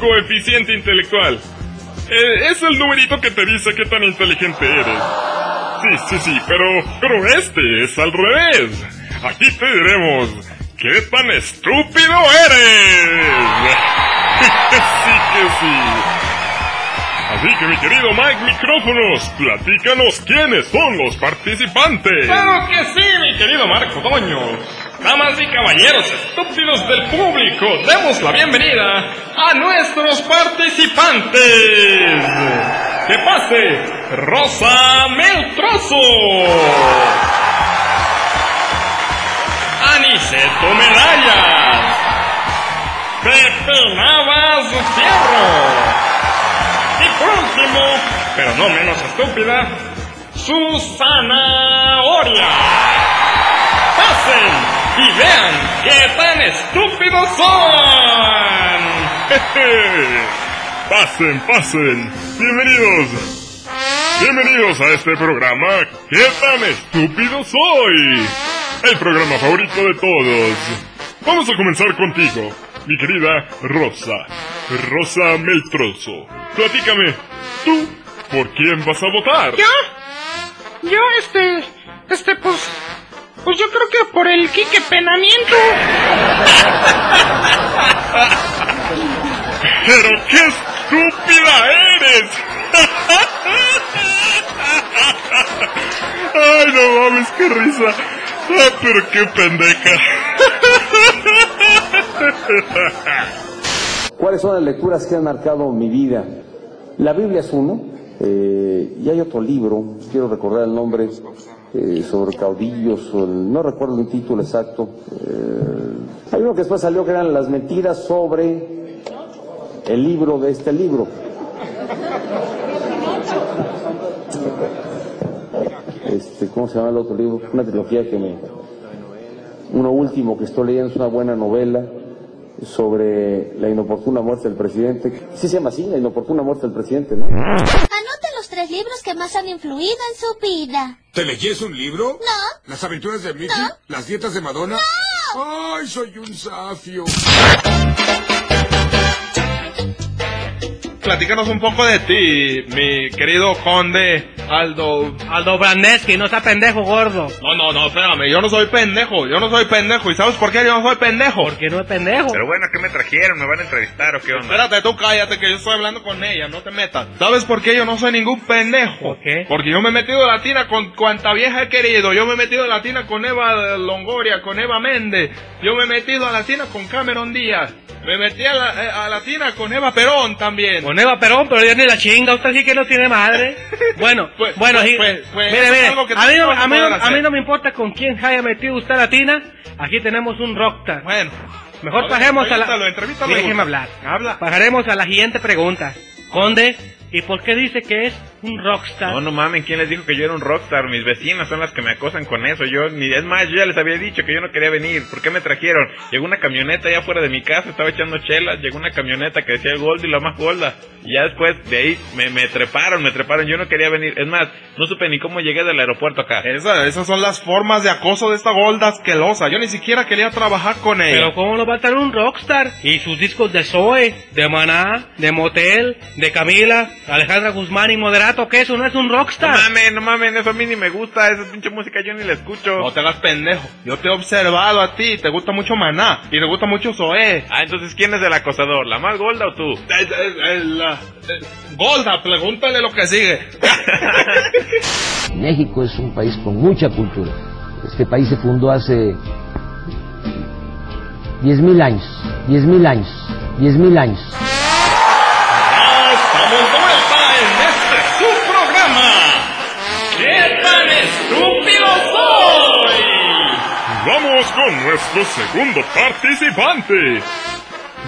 Coeficiente intelectual. Eh, es el numerito que te dice qué tan inteligente eres. Sí, sí, sí, pero, pero este es al revés. Aquí te diremos qué tan estúpido eres. sí que sí. Así que mi querido Mike Micrófonos, platícanos quiénes son los participantes. Claro que sí, mi querido Marco Toño. Damas y caballeros estúpidos del público, demos la bienvenida a nuestros participantes. Que pase Rosa Meltrozo. Aniceto Medallas. Pepe Navas Fierro. Último, pero no menos estúpida, Susana Oria. Pasen y vean qué tan estúpidos son. pasen, pasen. Bienvenidos. Bienvenidos a este programa ¿Qué tan estúpido soy? El programa favorito de todos. Vamos a comenzar contigo, mi querida Rosa. Rosa Meltroso. Platícame, ¿tú por quién vas a votar? ¿Yo? Yo, este. Este, pues. Pues yo creo que por el Quique Penamiento. ¡Pero qué estúpida eres! ¡Ay, no mames, qué risa! ¡Ah, pero qué pendeja! ¿Cuáles son las lecturas que han marcado mi vida? La Biblia es uno, eh, y hay otro libro, quiero recordar el nombre, eh, sobre caudillos, no recuerdo el título exacto. eh, hay uno que después salió que eran las mentiras sobre el libro de este libro. Este, ¿Cómo se llama el otro libro? Una trilogía que me... Uno último que estoy leyendo es una buena novela sobre la inoportuna muerte del presidente. Sí se llama así, la inoportuna muerte del presidente, ¿no? Anote los tres libros que más han influido en su vida. ¿Te leíes un libro? No. ¿Las aventuras de Mickey? ¿Las dietas de Madonna? ¡Ay, soy un safio! Platícanos un poco de ti, mi querido conde Aldo. Aldo Brandeski, no sea pendejo gordo. No, no, no, espérame, yo no soy pendejo, yo no soy pendejo. ¿Y sabes por qué yo no soy pendejo? Porque no es pendejo. Pero bueno, ¿qué me trajeron? ¿Me van a entrevistar o qué onda? Espérate, tú cállate que yo estoy hablando con ella, no te metas. ¿Sabes por qué yo no soy ningún pendejo? ¿Por qué? Porque yo me he metido a la tina con cuanta vieja he querido. Yo me he metido a la tina con Eva Longoria, con Eva Méndez. Yo me he metido a la tina con Cameron Díaz. Me metí a la, eh, a la tina con Eva Perón también. Con Eva Perón, pero ya ni la chinga, usted sí que no tiene madre. Bueno, Pues- bueno, pues- pues- pues mire, mire, a mí, no, a, mí a mí no me importa con quién haya metido usted la tina, aquí tenemos un rockstar. Bueno, Mejor pasemos a la... Déjeme hablar. Habla. Pasaremos a la siguiente pregunta. Conde, ¿y por qué dice que es un rockstar? No, no mamen, ¿quién les dijo que yo era un rockstar? Mis vecinas son las que me acosan con eso. Yo, ni es más, yo ya les había dicho que yo no quería venir. ¿Por qué me trajeron? Llegó una camioneta allá afuera de mi casa, estaba echando chelas. Llegó una camioneta que decía Gold y la más Golda. Y ya después de ahí me, me treparon, me treparon. Yo no quería venir. Es más, no supe ni cómo llegué del aeropuerto acá. Esa- esas son las formas de acoso de esta golda asquerosa. Yo ni siquiera quería trabajar con ella. Pero ¿cómo no va a estar un rockstar? Y sus discos de Zoe, de Maná, de Motel, de Camila, Alejandra Guzmán y Moderato, que eso no es un No rockstar. mamen, no mamen, eso a mí ni me gusta. Esa pinche música yo ni la escucho. No te hagas pendejo. Yo te he observado a ti. Te gusta mucho Maná. Y te gusta mucho Zoé. Ah, entonces, ¿quién es el acosador? ¿La más Golda o tú? Eh, eh, la- eh, Golda, pregúntale lo que sigue. México es un país con mucha cultura. Este país se fundó hace 10.000 años, 10.000 años, 10.000 años. Con nuestro segundo participante,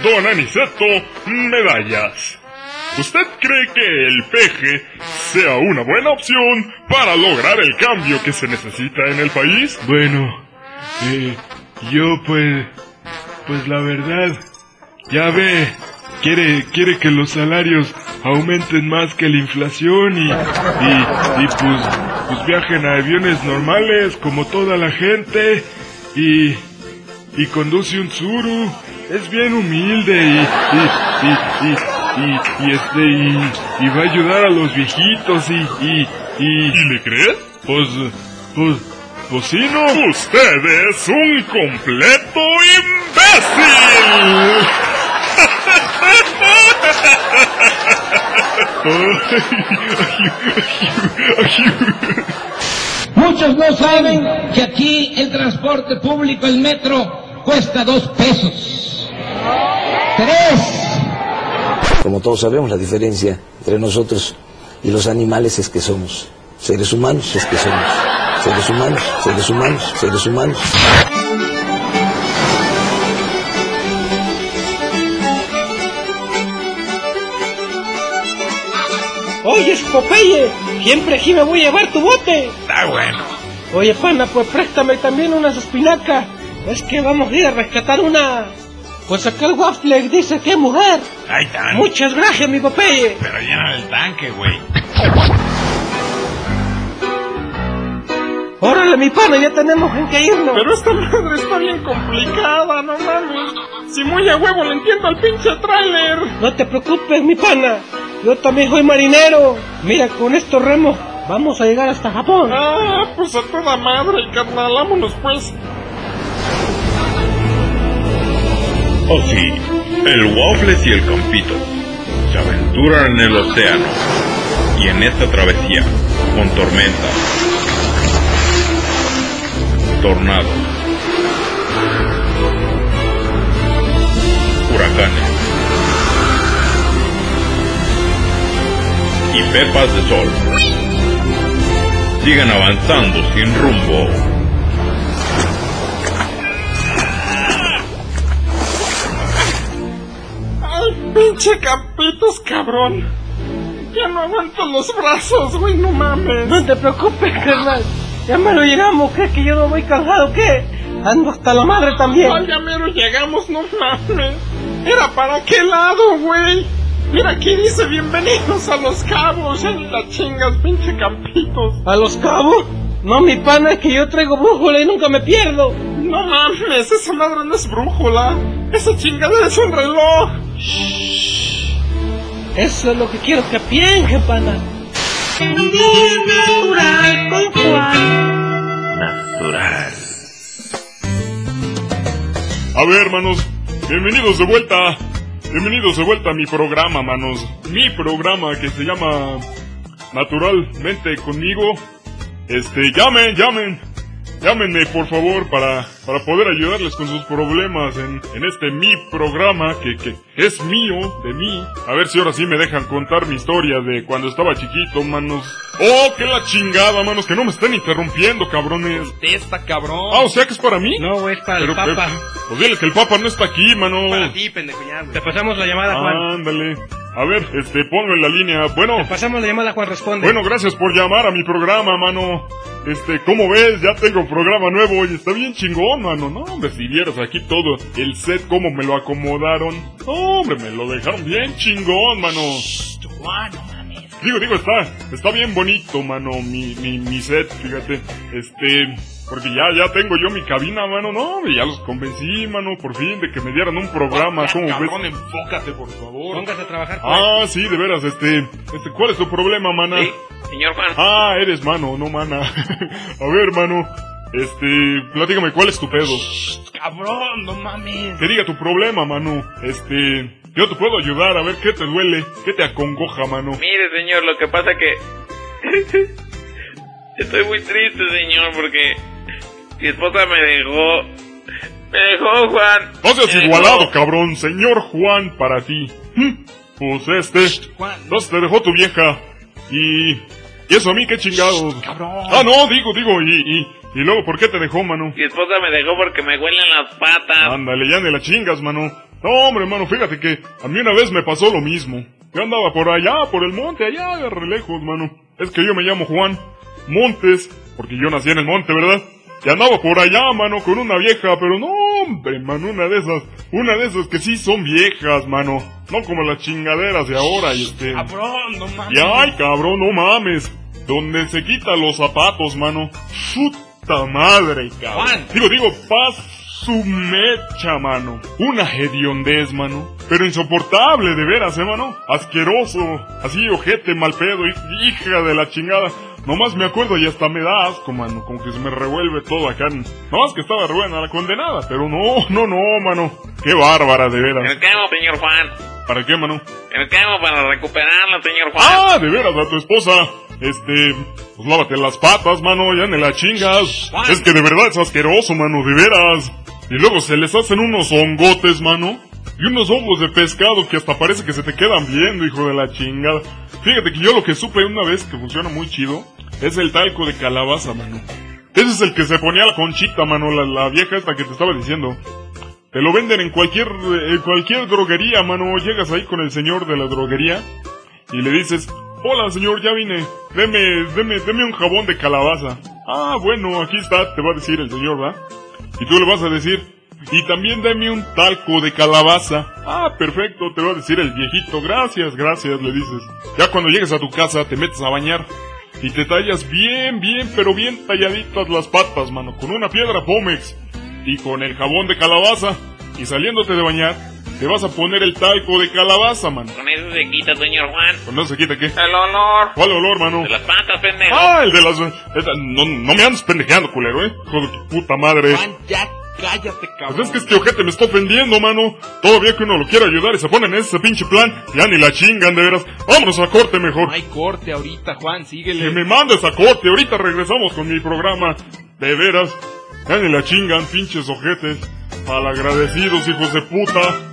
Don Aniceto Medallas. ¿Usted cree que el peje sea una buena opción para lograr el cambio que se necesita en el país? Bueno, eh, yo pues, pues la verdad, ya ve, quiere, quiere que los salarios aumenten más que la inflación y, y, y pues, pues viajen a aviones normales como toda la gente y, y conduce un Tsuru, es bien humilde y, y, y, y, y, y este, y, y va a ayudar a los viejitos y... ¿Y, y, ¿Y le crees? Pues, pues, pues sí, ¿no? Usted es un completo imbécil. Muchos no saben que aquí el transporte público, el metro, cuesta dos pesos. Tres. Como todos sabemos, la diferencia entre nosotros y los animales es que somos seres humanos, es que somos seres humanos, seres humanos, seres humanos. Oye, Popeye, siempre aquí me voy a llevar tu bote. Está bueno. Oye, pana, pues préstame también unas espinacas. Es que vamos a ir a rescatar una... Pues acá el waffle dice que mujer. Ahí está. Muchas gracias, mi Popeye. Pero llena el tanque, güey. Órale, mi pana, ya tenemos en qué irnos. Pero esta madre está bien complicada, no mames. Si muy a huevo le entiendo al pinche tráiler. No te preocupes, mi pana. Yo también soy marinero. Mira, con estos remos vamos a llegar hasta Japón. Ah, pues a toda madre, carnal, vámonos pues. Oh sí, el Waffles y el Campito se aventuran en el océano y en esta travesía con tormentas, tornados, huracanes y pepas de sol. Sigan avanzando sin rumbo. Ay, pinche campitos, cabrón. Ya no aguanto los brazos, güey, no mames. No te preocupes, carnal. Ya me lo llegamos, ¿qué? Que yo no voy cansado, ¿qué? Ando hasta la madre también. Ay, ya mero llegamos, no mames. ¿Era para qué lado, güey? Mira, aquí dice bienvenidos a los cabos. En la chingas, pinche campitos. ¿A los cabos? No, mi pana, es que yo traigo brújula y nunca me pierdo. No mames, esa madre no es brújula. Esa chingadera es un reloj. Eso es lo que quiero que piensen, pana. Natural con Juan. Natural. A ver, hermanos, bienvenidos de vuelta. Bienvenidos de vuelta a mi programa, manos. Mi programa que se llama Naturalmente conmigo. Este, llamen, llamen. Llámenme, por favor, para, para poder ayudarles con sus problemas en, en este mi programa que, que es mío, de mí. A ver si ahora sí me dejan contar mi historia de cuando estaba chiquito, manos. ¡Oh, qué la chingada, manos! Que no me estén interrumpiendo, cabrones. Testa, cabrón. Ah, o sea que es para mí. No, es para Pero, el papa. pero- pues dile que el papa no está aquí, mano. Para ti, pendejo, ya, güey. Te pasamos la llamada, Juan. Ándale. A ver, este, ponlo en la línea. Bueno, Te pasamos la llamada, Juan, responde. bueno, gracias por llamar a mi programa, mano. Este, ¿cómo ves? Ya tengo programa nuevo. Oye, está bien chingón, mano. No, hombre, si vieras aquí todo el set, cómo me lo acomodaron. No, hombre, me lo dejaron bien chingón, mano. Juan, no mames. Digo, digo, está, está bien bonito, mano, mi, mi, mi set, fíjate. Este, porque ya, ya tengo yo mi cabina, mano, no, hombre, ya los convencí, mano, por fin, de que me dieran un programa, ¿cómo ves? Cabrón, enfócate, por favor. Póngase a trabajar, pues. Ah, sí, de veras, este, este, ¿cuál es tu problema, mana? Sí, señor Juan. Ah, eres mano, no mana. A ver, mano, este, platícame, ¿cuál es tu pedo? Cabrón, no mames. Que diga tu problema, mano. Este, yo te puedo ayudar, a ver qué te duele, qué te acongoja, mano. Mire, señor, lo que pasa que... Estoy muy triste, señor, porque mi esposa me dejó... Me dejó, Juan. No seas Me igualado, dejó. cabrón. Señor Juan, para ti. ¿Mm? Pues este. Juan. Entonces te dejó tu vieja. Y. ¿Y eso a mí qué chingados? Cabrón. Ah, no, digo, digo. Y, y, y luego, ¿por qué te dejó, mano? Mi esposa me dejó porque me huelen las patas. Ándale, ya ni la chingas, mano. No, hombre, mano, fíjate que a mí una vez me pasó lo mismo. Yo andaba por allá, por el monte, allá de re lejos, mano. Es que yo me llamo Juan Montes, porque yo nací en el monte, ¿verdad? Y andaba por allá, mano, con una vieja, pero no, hombre, mano, una de esas, una de esas que sí son viejas, mano. No como las chingaderas de ahora, y este... Cabrón, no mames. Y ay, cabrón, no mames. Donde se quita los zapatos, mano. Puta madre, cabrón. Juan. Digo, digo, paz. su mecha, mano. Una hediondez, mano. Pero insoportable, de veras, eh, mano. Asqueroso. Así, ojete, mal pedo, hi- hija de la chingada. Nomás me acuerdo y hasta me da asco, mano. Como que se me revuelve todo acá. Nomás que estaba re buena la condenada. Pero no, no, no, mano. Qué bárbara, de veras. El camo, señor Juan. ¿Para qué, mano? El camo para recuperarla, señor Juan. Ah, de veras, a tu esposa. Este, pues lávate las patas, mano, ya ni la chingas. Es que de verdad es asqueroso, mano, de veras. Y luego se les hacen unos hongotes, mano. Y unos ojos de pescado que hasta parece que se te quedan viendo, hijo de la chingada. Fíjate que yo lo que supe una vez que funciona muy chido es el talco de calabaza, mano. Ese es el que se ponía la conchita, mano, la, la vieja esta que te estaba diciendo. Te lo venden en cualquier, en cualquier droguería, mano. Llegas ahí con el señor de la droguería y le dices, hola señor, ya vine, deme, deme, deme un jabón de calabaza. Ah, bueno, aquí está, te va a decir el señor, ¿va? Y tú le vas a decir, y también deme un talco de calabaza. Ah, perfecto, te va a decir el viejito, gracias, gracias, le dices. Ya cuando llegues a tu casa te metes a bañar. Y te tallas bien, bien, pero bien talladitas las patas, mano, con una piedra Pómex y con el jabón de calabaza. Y saliéndote de bañar, te vas a poner el talco de calabaza, mano. Con eso se quita, señor Juan. ¿Con no se quita qué? El olor. ¿Cuál olor, mano? De las patas, pendejo. Ah, el de las... No, no me andes pendejeando, culero, ¿eh? Hijo de tu puta madre. ya cállate, cabrón. Pues es que este ojete me está ofendiendo, mano. Todavía que uno lo quiere ayudar y se ponen en ese pinche plan. Ya ni la chingan, de veras. Vámonos a corte mejor. No hay corte ahorita, Juan, síguele. Que me mandes a corte. Ahorita regresamos con mi programa. De veras. Ya ni la chingan, pinches ojetes. Malagradecidos, hijos de puta.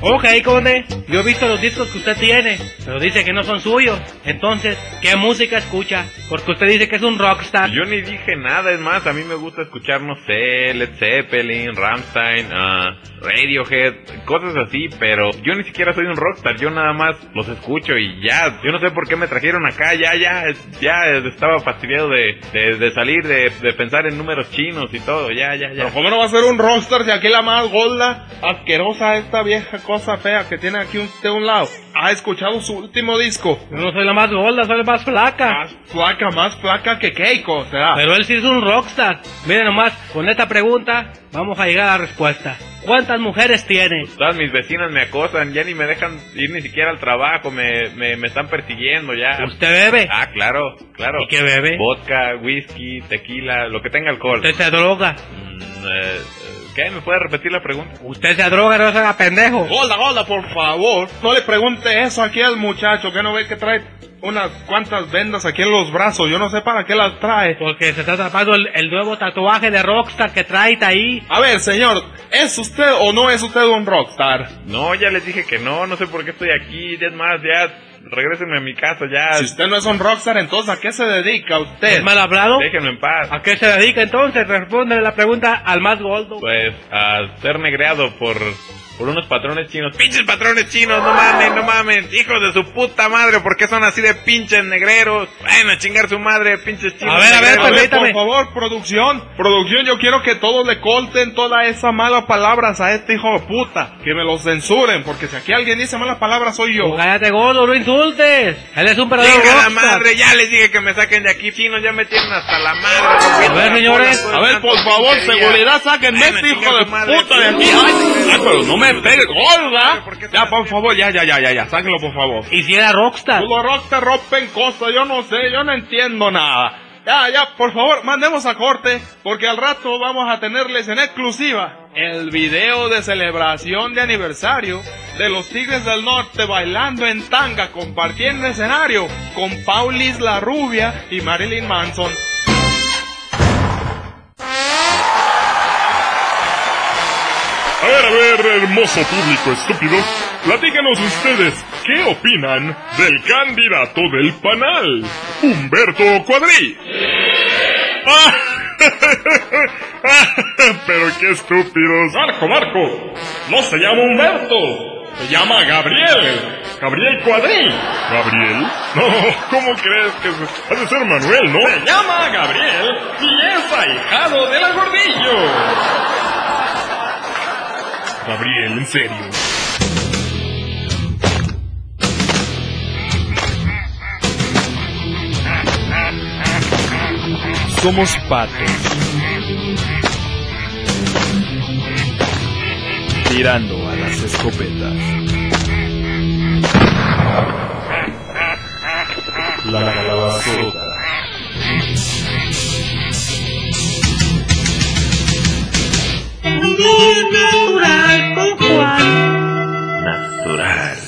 Ok, conde, yo he visto los discos que usted tiene, pero dice que no son suyos. Entonces, ¿qué música escucha? Porque usted dice que es un rockstar. Yo ni dije nada, es más, a mí me gusta escuchar, no sé, Led Zeppelin, Rammstein, ah, Radiohead, cosas así, pero yo ni siquiera soy un rockstar, yo nada más los escucho y ya, yo no sé por qué me trajeron acá, ya, ya, ya estaba fastidiado de, de, de salir, de, de pensar en números chinos y todo, ya, ya, ya. Pero ¿cómo no va a ser un rockstar si aquí la más gorda, asquerosa, esta vieja cosa fea que tiene aquí un- de un lado, ha escuchado su último disco? Yo no soy la más gorda, soy la más flaca. Más flaca, más flaca que Keiko, o sea. Pero él sí es un rockstar. Miren nomás, con esta pregunta vamos a llegar a la respuesta. ¿Cuántas mujeres tiene? Todas mis vecinas me acosan, ya ni me dejan ir ni siquiera al trabajo, me, me, me están persiguiendo ya. ¿Usted bebe? Ah, claro, claro. ¿Y qué bebe? Vodka, whisky, tequila, lo que tenga alcohol. ¿Usted se droga? Mm, eh, eh, ¿Qué? ¿Me puede repetir la pregunta? ¿Usted se droga? No se haga pendejo. Hola, hola, por favor. No le pregunte eso aquí al muchacho, que no ve que trae unas cuantas vendas aquí en los brazos. Yo no sé para qué las trae. Porque se está tapando el, el nuevo tatuaje de rockstar que trae ahí. A ver, señor, ¿es usted o no es usted un rockstar? No, ya les dije que no, no sé por qué estoy aquí, es más, ya, regrésenme a mi casa, ya. Si usted no es un rockstar, entonces ¿a qué se dedica usted? ¿Es mal hablado? Déjenme en paz. ¿A qué se dedica entonces? Responde la pregunta al más gordo. Pues, a ser negreado por, por unos patrones chinos. ¡Pinches patrones chinos! ¡No mamen, no mamen! ¡Hijos de su puta madre! ¿Por qué son así de pinches negreros? Vayan a chingar su madre, pinches chinos. A ver, a ver, negreros. A ver, permítame. por favor, producción, producción, yo quiero que todos le corten todas esas malas palabras a este hijo de puta. Que me los censuren, porque si aquí alguien dice malas palabras soy yo. Cállate gordo, no insultes. Él es un verdadero ¡Chinga la madre! Ya les dije que me saquen de aquí, chinos, ya me tienen hasta la madre. A ver, señores. A ver, por favor, seguridad, sáquenme este hijo de puta de aquí. Ay, ay, pero no me pegues, gorda. ¿Por qué Ya, por favor, ya, ya, ya, ya, ya, sáquenlo, por favor. Y si era rockstar. Los rockstar rompen cosas, yo no sé, yo no entiendo nada. Ya, ya, por favor, mandemos a corte, porque al rato vamos a tenerles en exclusiva el video de celebración de aniversario de los Tigres del Norte bailando en tanga, compartiendo escenario con Paulis la Rubia y Marilyn Manson. A ver, a ver, hermoso público estúpido, platícanos ustedes, ¿qué opinan del candidato del panal, Humberto Cuadrí? Ah, Pero qué estúpidos. Marco, Marco, no se llama Humberto, se llama Gabriel. Gabriel Cuadrí. ¿Gabriel? No, ¿cómo crees que se... ha de ser Manuel, no? Se llama Gabriel y es ahijado de la gordillo. Gabriel, en serio. Somos patos. Tirando a las escopetas. La calabazota. Natural con Juan. Natural.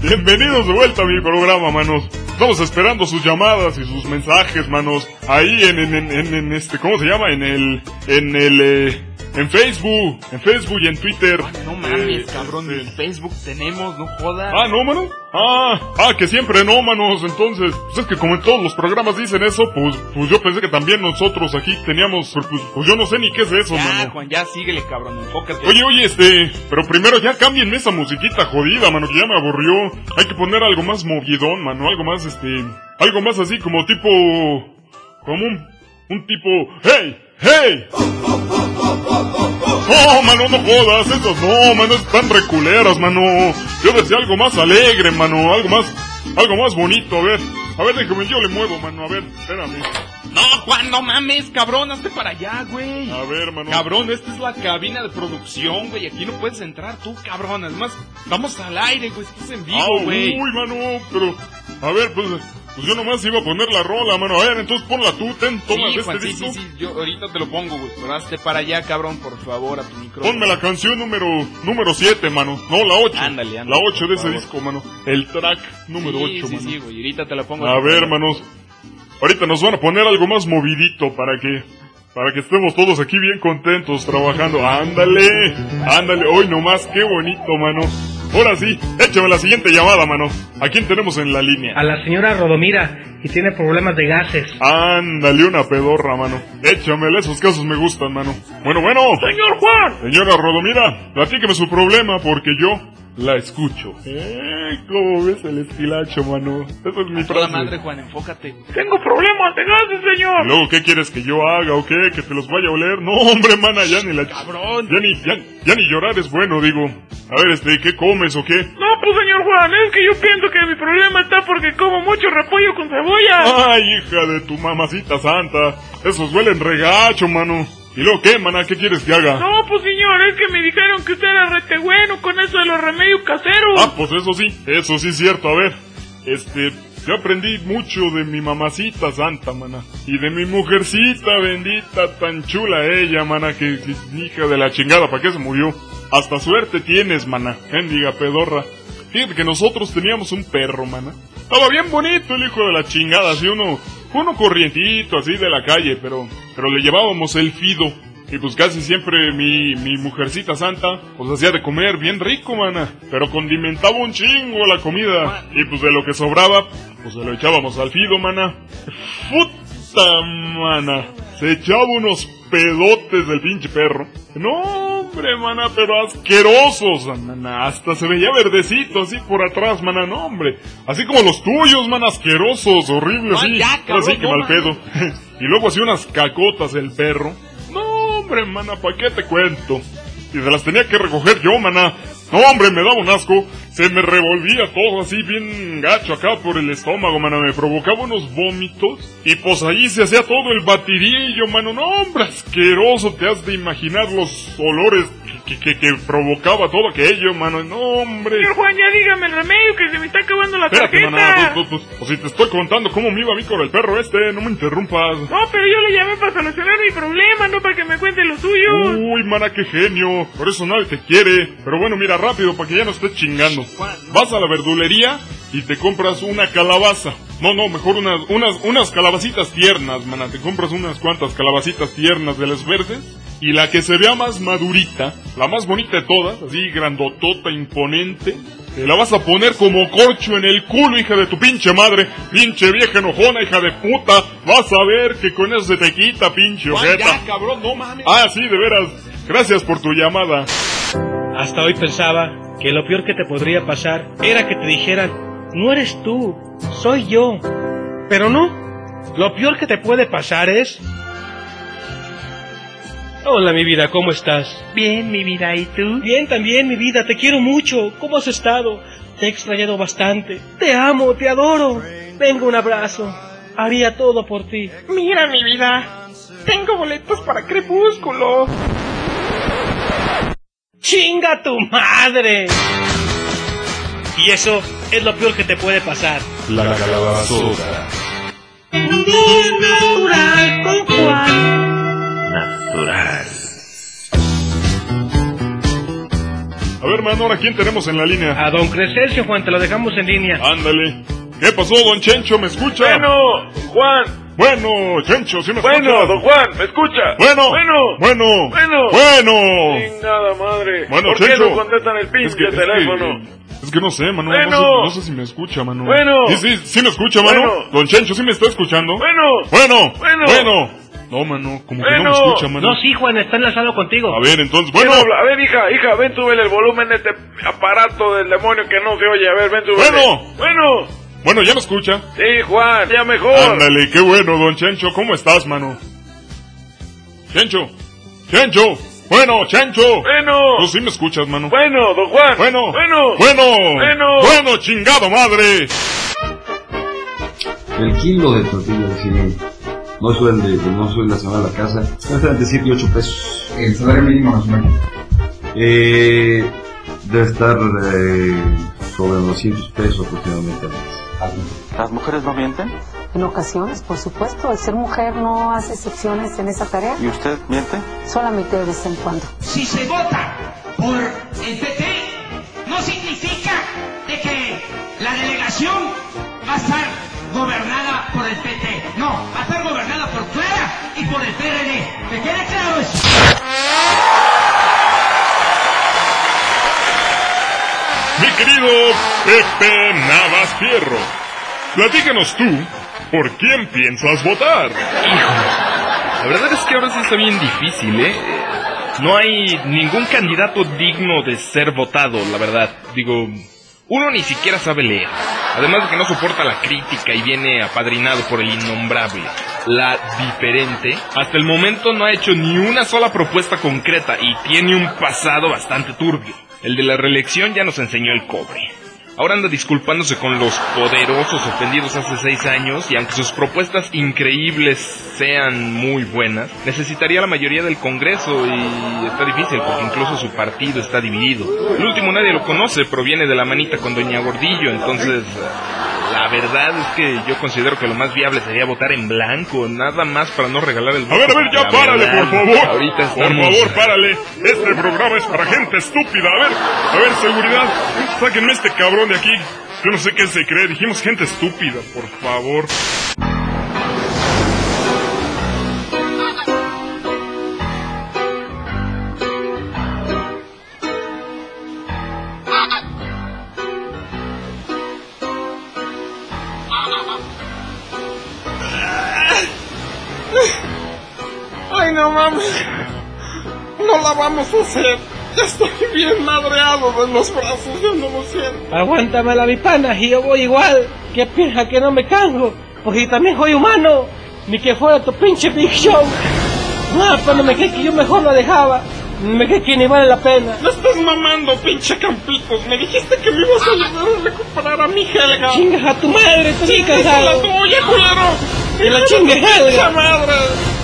Bienvenidos de vuelta a mi programa, manos. Estamos esperando sus llamadas y sus mensajes, manos. Ahí en, en, en, en- este, ¿cómo se llama? En el, en el, eh, en Facebook, en Facebook y en Twitter. No mames, Eh, cabrón. este- En Facebook tenemos, no jodas. Ah, ¿no, mano? Ah, ah, que siempre no, manos. Entonces, pues es que como en todos los programas dicen eso, pues, pues yo pensé que también nosotros aquí teníamos, pues, pues, pues yo no sé ni qué es eso, Ya, mano. Juan, ya síguele, cabrón. Enfócate. Oye, oye, este, pero primero ya cámbienme esa musiquita jodida, mano, que ya me aburrió. Hay que poner algo más movidón, mano, algo más, este, algo más así como tipo, como un, un tipo, hey, hey. No, mano, no jodas, esas no, mano, están reculeras, mano. Yo decía algo más alegre, mano, algo más, algo más bonito, a ver. A ver, déjame, yo le muevo, mano, a ver, espérame. No, Juan, no mames, cabrón, hazte para allá, güey. A ver, mano. Cabrón, esta es la cabina de producción, güey. Aquí no puedes entrar tú, cabrón. Además, estamos al aire, güey. Estás en Ah, vivo, güey. uy, mano, pero, a ver, pues, pues yo nomás iba a poner la rola, mano. A ver, entonces ponla tú, ten, toma sí, de Juan, este sí, disco. sí, sí, yo ahorita te lo pongo, güey. Pero hazte para allá, cabrón, por favor, a tu micrófono. Ponme la canción número, número 7, mano. No, la 8. Ándale, ándale, La 8 por de ese favor. disco, mano. El track número sí, 8, sí, mano. sí, güey. Ahorita te la pongo. A ver, manos. Ahorita nos van a poner algo más movidito para que para que estemos todos aquí bien contentos trabajando. Ándale, ándale. Hoy nomás, qué bonito, mano. Ahora sí, échame la siguiente llamada, mano. ¿A quién tenemos en la línea? A la señora Rodomira y tiene problemas de gases. Ándale, una pedorra, mano. Échamela, esos casos me gustan, mano. Bueno, bueno. Señor Juan. Señora Rodomira, platíqueme su problema porque yo la escucho. Eh, ¿cómo ves el estilacho, mano? Esa es mi frase. madre, Juan, enfócate. Tengo problemas de gases, ¿Y señor. luego qué quieres que yo haga o qué? ¿Que te los vaya a oler? No, hombre, mana, ya ni la... Cabrón. Ya ni, ya, ya ni llorar es bueno, digo. A ver, este, ¿qué comes o qué? No, pues señor Juan, es que yo pienso que mi problema está porque como mucho repollo con cebolla. Ay, hija de tu mamacita santa. Esos huelen regacho, mano. ¿Y luego qué, mana? ¿Qué quieres que haga? No, pues señor, es que me dijeron que usted era rete bueno con eso de los remedios caseros. Ah, pues eso sí, eso sí es cierto. A ver, este, yo aprendí mucho de mi mamacita santa, mana. Y de mi mujercita bendita, tan chula ella, mana, que, que hija de la chingada, ¿para qué se murió? Hasta suerte tienes, mana, mendiga pedorra. Fíjate que nosotros teníamos un perro, mana. Estaba bien bonito el hijo de la chingada, así uno, uno corrientito, así de la calle, pero, pero le llevábamos el fido. Y pues casi siempre mi, mi mujercita santa, pues hacía de comer bien rico, mana. Pero condimentaba un chingo la comida. Y pues de lo que sobraba, pues se lo echábamos al fido, mana. Puta, mana. Se echaba unos pedotes del pinche perro. No, hombre, mana, pero asquerosos, mana. Hasta se veía verdecito así por atrás, mana. No, hombre. Así como los tuyos, man, asquerosos, horribles, sí. ya, Ahora cabrón, sí que mal pedo. y luego hacía unas cacotas el perro. No, hombre, mana, ¿pa' qué te cuento? Y se las tenía que recoger yo, mana. No, hombre, me daba un asco. Se me revolvía todo así bien gacho acá por el estómago, mana. Me provocaba unos vómitos. Y pues ahí se hacía todo el batidillo, mano. No, hombre, asqueroso. Te has de imaginar los olores que, que, que provocaba todo aquello, mano. No, hombre. Señor Juan, ya dígame el remedio que se me está acabando la Espérate, tarjeta. maná, pues, pues, pues, pues, si te estoy contando cómo me iba a mí con el perro este, no me interrumpas. No, pero yo le llamé para solucionar mi problema, no para que me cuente lo suyo. Uy, mana, qué genio. Por eso nadie te quiere. Pero bueno, mira, rápido, para que ya no estés chingando. Vas a la verdulería y te compras una calabaza. No, no, mejor unas, unas, unas calabacitas tiernas, mana. Te compras unas cuantas calabacitas tiernas de las verdes. Y la que se vea más madurita, la más bonita de todas, así grandotota, imponente, te la vas a poner como corcho en el culo, hija de tu pinche madre. Pinche vieja enojona, hija de puta. Vas a ver que con eso se te quita, pinche ojeta. ya, cabrón, no mames. Ah, sí, de veras. Gracias por tu llamada. Hasta hoy pensaba que lo peor que te podría pasar era que te dijeran, no eres tú, soy yo. Pero no, lo peor que te puede pasar es... Hola mi vida, ¿cómo estás? Bien, mi vida, ¿y tú? Bien también mi vida, te quiero mucho. ¿Cómo has estado? Te he extrañado bastante. Te amo, te adoro. Venga un abrazo. haría todo por ti. Mira, mi vida. Tengo boletos para Crepúsculo. ¡Chinga tu madre! Y eso es lo peor que te puede pasar. La calabazota. Un día natural con Juan. Natural. A ver, mano, ahora quién tenemos en la línea. A don Crescencio, Juan, te lo dejamos en línea. Ándale. ¿Qué pasó, don Chencho? ¿Me escucha? Bueno, Juan. Bueno, Chencho, ¿sí me escucha? Bueno, don Juan, ¿me escucha? Bueno. Bueno. Bueno. Bueno. Bueno. Chingada madre. Bueno, ¿Por qué Chencho. no contestan el pinche Es que- es que- teléfono? Es que no sé, mano. Bueno. No, sé, no sé si me escucha, mano. Bueno. Sí, sí, sí me escucha, mano. Bueno. Don Chencho, ¿sí me está escuchando? Bueno. Bueno. Bueno. Bueno. No, mano, como que no me escucha, mano. No, sí, Juan, está enlazado contigo. A ver, entonces, ¿Quién bueno. A ver, hija, hija, ven, súbele el volumen de este aparato del demonio que no se oye. A ver, ven, súbele. Bueno. Bueno. Bueno, ¿ya me escucha? Sí, Juan, ya mejor. Ándale, qué bueno, don Chencho. ¿Cómo estás, mano? Chencho. Chencho. Bueno, Chencho. Bueno. Tú sí me escuchas, mano. Bueno, don Juan. Bueno. Bueno. Bueno. Bueno. Bueno, chingado madre. El kilo de tortilla de cine no suele, no suele la semana a la casa, cuesta entre 7 y 8 pesos. El salario mínimo nacional. Eh, debe estar eh, sobre los 200 pesos aproximadamente. ¿Las mujeres no mienten? En ocasiones, por supuesto, el ser mujer no hace excepciones en esa tarea, ¿Y usted miente? solamente de vez en cuando. Si se vota por el PT, no significa de que la delegación va a estar gobernada por el PT. Clara y por el PRD. ¿Me queda claro eso? Mi querido Pepe Navas Fierro. Platícanos tú, ¿por quién piensas votar? La verdad es que ahora sí está bien difícil, ¿eh? No hay ningún candidato digno de ser votado, la verdad. Digo, uno ni siquiera sabe leer. Además de que no soporta la crítica y viene apadrinado por el innombrable. La diferente, hasta el momento no ha hecho ni una sola propuesta concreta y tiene un pasado bastante turbio. El de la reelección ya nos enseñó el cobre. Ahora anda disculpándose con los poderosos ofendidos hace seis años y aunque sus propuestas increíbles sean muy buenas, necesitaría la mayoría del Congreso y está difícil porque incluso su partido está dividido. El último nadie lo conoce, proviene de la manita con Doña Gordillo, entonces la verdad es que yo considero que lo más viable sería votar en blanco, nada más para no regalar el voto. A ver, a ver, ya La párale, verdad, por favor. Ahorita Por estamos... favor, párale. Este programa es para gente estúpida. A ver, a ver, seguridad. Sáquenme este cabrón de aquí. Yo no sé qué se cree. Dijimos gente estúpida, por favor. Mames. No la vamos a hacer. Ya estoy bien madreado de los brazos, yo no lo siento. Aguántame mi pana, y yo voy igual. ¿Qué piensas que no me canso? Porque también soy humano. Ni que fuera tu pinche Big Show. No, pero me crees que yo mejor lo dejaba. Me crees que ni vale la pena. No estás mamando, pinche Campitos. Me dijiste que me ibas a ayudar a recuperar a mi Helga. Chingas a tu madre, estoy a la cansado. tuya, culero. Que la chingue pinche madre.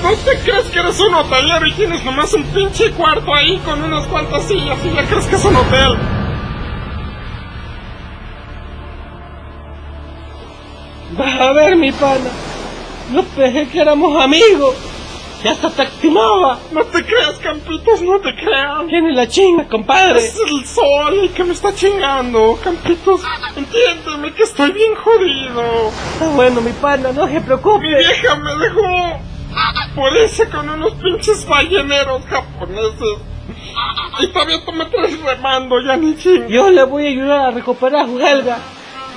¿No te crees que eres un hotelero y tienes nomás un pinche cuarto ahí con unas cuantas sillas y ya crees que es un hotel? Vas a ver, mi pana. No pensé que éramos amigos. Ya hasta estimaba. No te creas, Campitos, no te creas. Tiene la chinga, compadre. Es el sol el que me está chingando, Campitos. Entiéndeme que estoy bien jodido. Está bueno, mi pana, no se preocupe. Mi vieja me dejó por irse con unos pinches balleneros japoneses. Y todavía tú me traes remando, ya ni ching. Yo le voy a ayudar a recuperar a su Helga.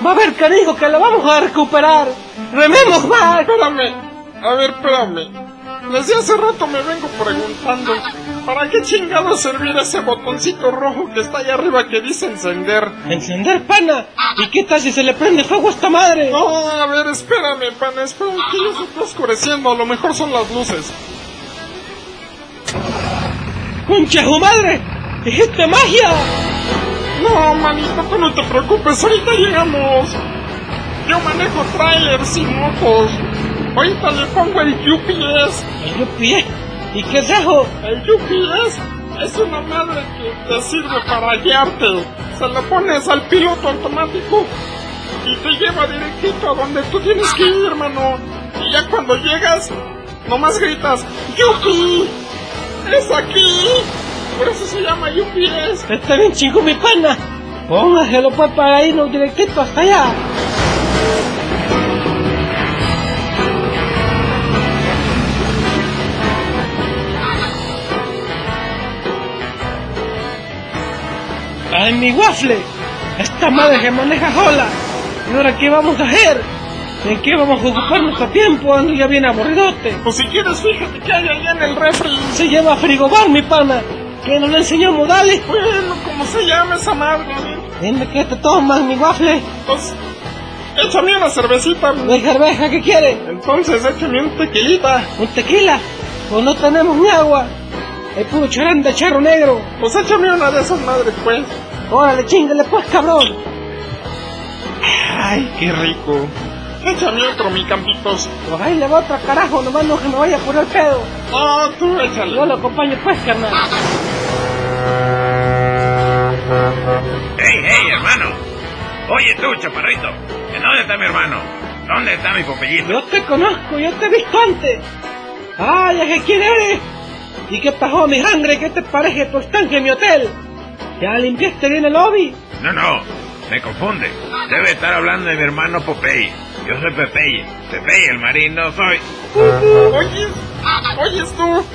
Va a ver, canijo, que la vamos a recuperar. Rememos más. Espérame. A ver, espérame. Desde hace rato me vengo preguntando, ¿para qué chingado servir ese botoncito rojo que está ahí arriba que dice encender? ¿Encender, pana? ¿Y qué tal si se le prende fuego a esta madre? No, a ver, espérame, pana, espérame, que ya se está oscureciendo, a lo mejor son las luces. ¡Concha madre! ¡Dijiste magia! No, manito, tú no te preocupes, ahorita llegamos. Yo manejo trailers y motos. Ahorita le pongo el UPS. ¿El UPS? ¿Y qué es eso? El UPS es una madre que te sirve para guiarte. Se lo pones al piloto automático y te lleva directito a donde tú tienes que ir, hermano. Y ya cuando llegas, nomás gritas, ¡Yupi! ¡Es aquí! Por eso se llama UPS. Está bien chico mi pana. Póngaselo pues para irnos directito hasta allá. ¡Ay, mi waffle! Esta madre que maneja sola. ¿Y ahora qué vamos a hacer? ¿En qué vamos a ocupar nuestro tiempo? Ando ya bien aburridote. Pues si quieres, fíjate que hay allá en el refri. Se llama frigobar, mi pana. Que no le enseñó modales. Bueno, ¿cómo se llama esa madre? Dime qué te tomas, mi waffle. Pues, échame una cervecita. ¿De cerveza qué quiere? Entonces, échame un tequilita. ¿Un tequila? Pues no tenemos ni agua. Es puro charán de charro negro. Pues échame una de esas madres, pues. Órale, chingale pues, cabrón. Ay, qué rico. Échame otro, mi campitos. Pues ahí le va otro carajo, nomás no que me vaya a poner pedo. No, tú échale. Yo lo acompaño pues, carnal. ¡Ey, hey, hermano! Oye tú, chaparrito, ¿en dónde está mi hermano? ¿Dónde está mi popellito? Yo te conozco, yo te he visto antes. Ay, ¿es que quién eres? ¿Y qué pasó, mi sangre? ¿Qué te parece tu estancia en mi hotel? ¿Ya limpiaste bien el lobby? No, no, me confunde. Debe estar hablando de mi hermano Popeye. Yo soy Pepeye. Pepeye, el marino, soy. Oye, oyes tú,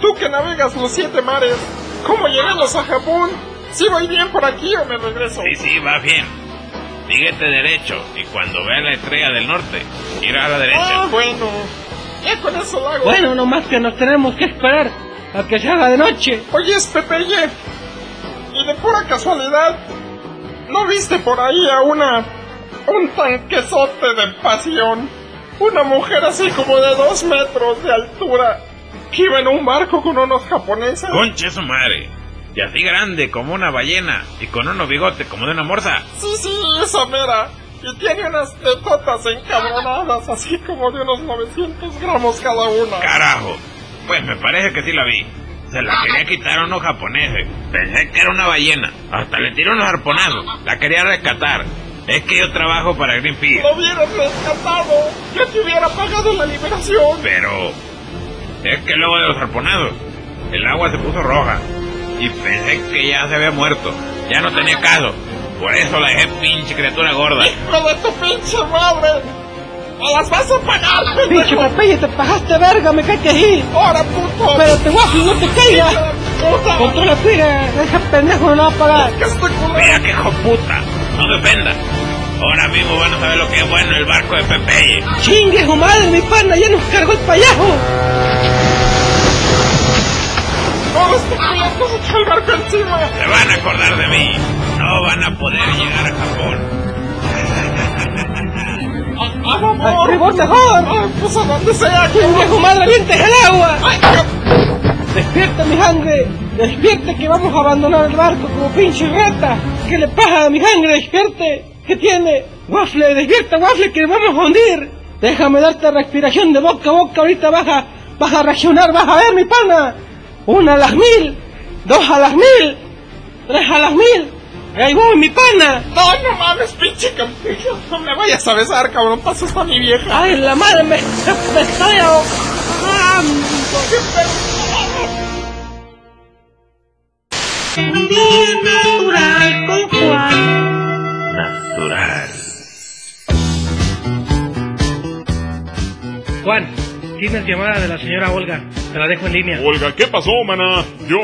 tú que navegas los siete mares, ¿cómo llegamos a Japón? ¿Sí voy bien por aquí o me regreso? Sí, sí, va bien. Síguete derecho y cuando veas la estrella del norte, gira a la derecha. Ah, bueno. Ya con eso lo hago. Bueno, nomás que nos tenemos que esperar a que se haga de noche. Oyes, Pepeye, y de pura casualidad, ¿no viste por ahí a una... un tanquesote de pasión? Una mujer así como de dos metros de altura, que iba en un barco con unos japoneses. Conche su madre. Y así grande como una ballena y con unos bigotes como de una morsa. Sí, sí, esa mera. Y tiene unas tetotas encabronadas, así como de unos 900 gramos cada una. Carajo. Pues me parece que sí la vi. Se la quería quitar a unos japoneses. Pensé que era una ballena. Hasta le tiró unos arponazos. La quería rescatar. Es que yo trabajo para Greenpeace. Lo hubieras rescatado. Yo te hubiera pagado la liberación. Pero... Es que luego de los arponados, el agua se puso roja. Y pensé que ya se había muerto. Ya no tenía caso. Por eso la dejé pinche criatura gorda. ¡Hijo de tu pinche madre! ¡Me las vas a pagar, Pinche Popeye, te pasaste verga, me cae ahí. ¡Ahora, puto! Espérate, waffle, no te caigas. Controla tu ira, ese pendejo no la va a pagar. Mira que hijo puta. No dependa. Ahora mismo van a saber lo que es bueno el barco de Pepeye. Chingue su madre, mi pana, ya nos cargó el payaso. ¡No, este se echó el barco encima! Se van a acordar de mí. No van a poder llegar a Japón. ¡A favor! ¡Ribor mejor! ¡Ah, pues a donde sea! ¡Chingue su madre, vientes el agua! ¡Despierta, mi sangre! ¡Despierte que vamos a abandonar el barco como pinche rata! ¿Qué le pasa a mi sangre? ¡Despierte! ¿Qué tiene? ¡Waffle, despierta, Waffle, que vamos a hundir! Déjame darte respiración de boca a boca, ahorita vas a, vas a reaccionar, vas a ver, mi pana. Una a las mil, dos a las mil, tres a las mil. Ahí voy, mi pana. No, no mames, pinche campillo. No me vayas a besar, cabrón. Pasa esta mi vieja. Ay, la madre me, me estoy ahogando. Un día natural con Juan. Natural. Juan, tienes llamada de la señora Olga. Te la dejo en línea. Olga, ¿qué pasó, maná? Yo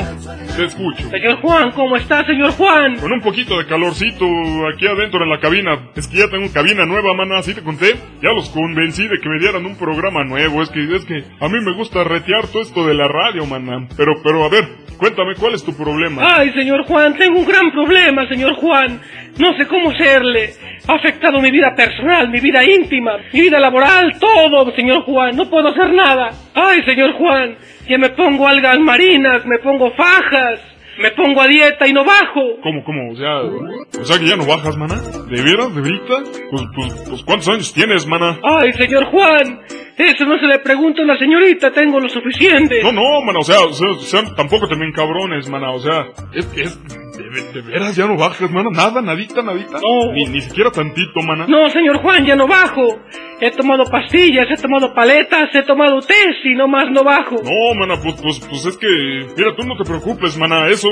te escucho. Señor Juan, ¿cómo está, señor Juan? Con un poquito de calorcito aquí adentro en la cabina. Es que ya tengo cabina nueva, maná, ¿sí te conté? Ya los convencí de que me dieran un programa nuevo. Es que, es que a mí me gusta retear todo esto de la radio, maná. Pero, pero a ver, cuéntame, ¿cuál es tu problema? Ay, señor Juan, tengo un gran problema, señor Juan. No sé cómo serle. Ha afectado mi vida personal, mi vida íntima, mi vida laboral, todo, señor Juan. No puedo hacer nada. Ay, señor Juan, ya me pongo algas marinas, me pongo fajas, me pongo a dieta y no bajo. ¿Cómo, cómo? O sea, o sea que ya no bajas, mana. ¿De veras, de verita? Pues, pues, pues, ¿cuántos años tienes, mana? Ay, señor Juan, eso no se le pregunta a una señorita, tengo lo suficiente. No, no, mana, o sea, o sea, o sea, tampoco ven cabrones, mana, o sea, es que es... De, de veras ya no bajas, mana, nada, nadita, nadita. No. Ni, ni siquiera tantito, mana. No, señor Juan, ya no bajo. He tomado pastillas, he tomado paletas, he tomado test y no más no bajo. No, mana, pues, pues, pues es que, mira, tú no te preocupes, mana, eso,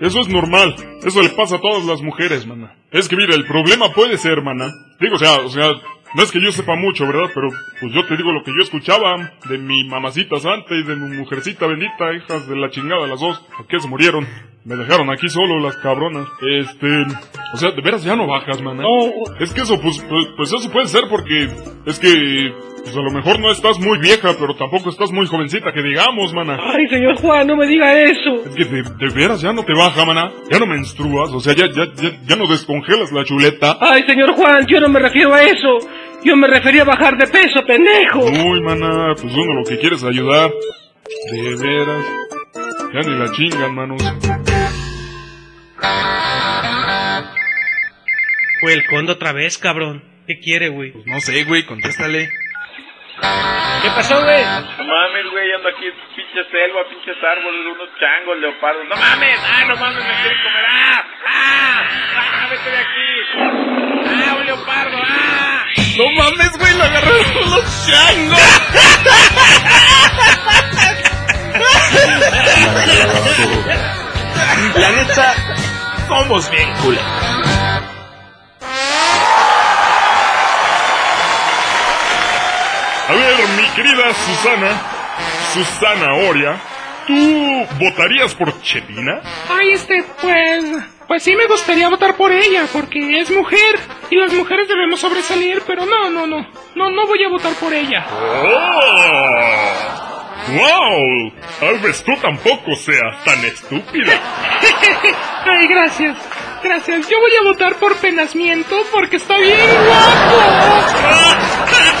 eso es normal. Eso le pasa a todas las mujeres, mana. Es que, mira, el problema puede ser, mana. Digo, o sea, o sea, no es que yo sepa mucho, ¿verdad? Pero, pues yo te digo lo que yo escuchaba de mi mamacita santa y de mi mujercita bendita, hijas de la chingada, las dos, porque se murieron. Me dejaron aquí solo las cabronas. Este, o sea, de veras ya no bajas, mana. No. Es que eso, pues, pues, pues eso puede ser porque es que, pues a lo mejor no estás muy vieja, pero tampoco estás muy jovencita, que digamos, mana. Ay, señor Juan, no me diga eso. Es que de, de veras ya no te baja, mana. Ya no menstruas, o sea, ya, ya, ya, ya no descongelas la chuleta. Ay, señor Juan, yo no me refiero a eso. Yo me refería a bajar de peso, pendejo. Uy, mana, pues uno lo que quiere es ayudar. De veras. Ya ni la chingan, manos. Fue el conde otra vez, cabrón. ¿Qué quiere, güey? No sé, güey, contéstale. ¿Qué pasó, güey? No mames, güey, ando aquí en pinche selva, pinches árboles, unos changos, leopardos. No mames, ah, no mames, me quieren comer. Ah, ah, ah, vete de aquí. Ah, un leopardo, ah. No mames, güey, lo agarraron los changos. La neta, somos bien culeros. A ver, mi querida Susana, Susana Oria, ¿tú votarías por Chelina? Ay, este, pues... Pues sí me gustaría votar por ella, porque es mujer, y las mujeres debemos sobresalir, pero no, no, no, no, no voy a votar por ella. ¡Oh! ¡Wow! Tal vez tú tampoco seas tan estúpida. Ay, gracias, gracias. Yo voy a votar por penasmiento, porque está bien guapo.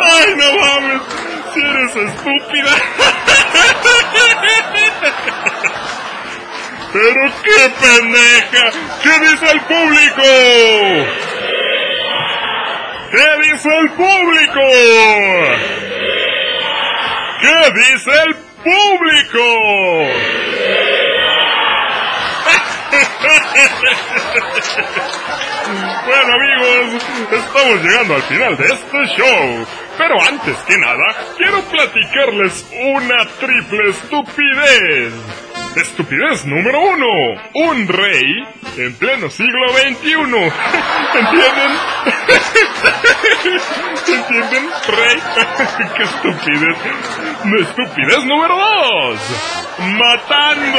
¡Ay, no mames! Si eres estúpida. ¡Pero qué pendeja! ¿Qué dice el público? ¿Qué dice el público? ¿Qué dice el público? Bueno amigos, estamos llegando al final de este show. Pero antes que nada, quiero platicarles una triple estupidez. Estupidez número uno. Un rey en pleno siglo XXI. ¿Entienden? ¿Entienden? Rey. ¡Qué estupidez! Estupidez número dos. Matando.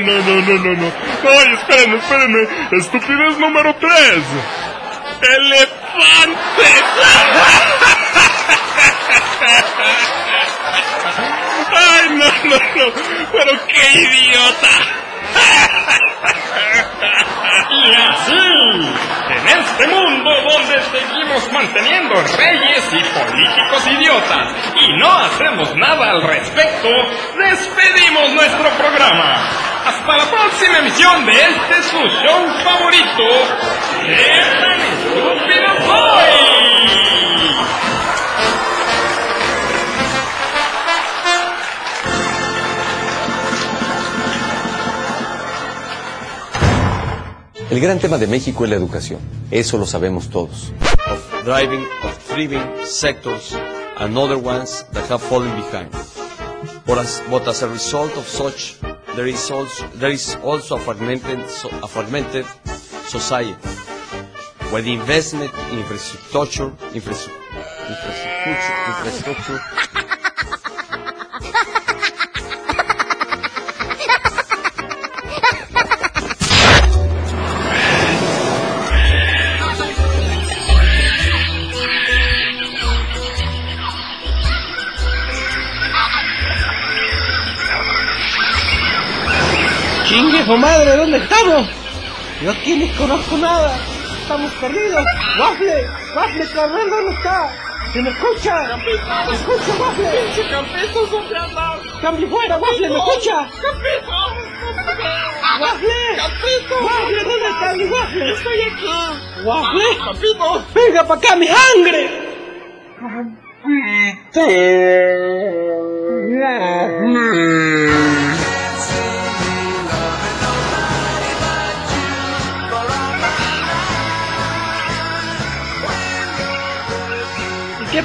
No, no, no, no, no. Ay, espérenme, espérenme. Estupidez número tres. Elefantes. Ay, no, no, no. Pero qué idiota. Y así, en este mundo donde seguimos manteniendo reyes y políticos idiotas y no hacemos nada al respecto, despedimos nuestro programa. Hasta la próxima emisión de este su show favorito. ¡Qué tan estúpido soy! El gran tema de México es la educación. Eso lo sabemos todos. Of driving, of thriving sectors and other ones that have fallen behind. But as, but as a result of such, there is also, there is also a fragmented, a fragmented society where the investment in infrastructure, infrastru- infrastructure, infrastructure Chingue su madre, ¿dónde estamos? Yo aquí ni conozco nada. Estamos perdidos. Waffle, Waffle, carnal, ¿dónde está? ¡Se me escucha! ¡Me escucha, Waffle! ¡Pinche Campitos, ¿dónde andas? ¡Cambio fuera, Waffle! ¡Me escucha! ¡Campitos! ¡Waffle! ¡Campitos! ¡Waffle! ¿Dónde estás, mi Waffle? ¡Estoy aquí! ¡Waffle! ¡Campitos! ¡Venga para acá, mi sangre! ¿Y ¿Qué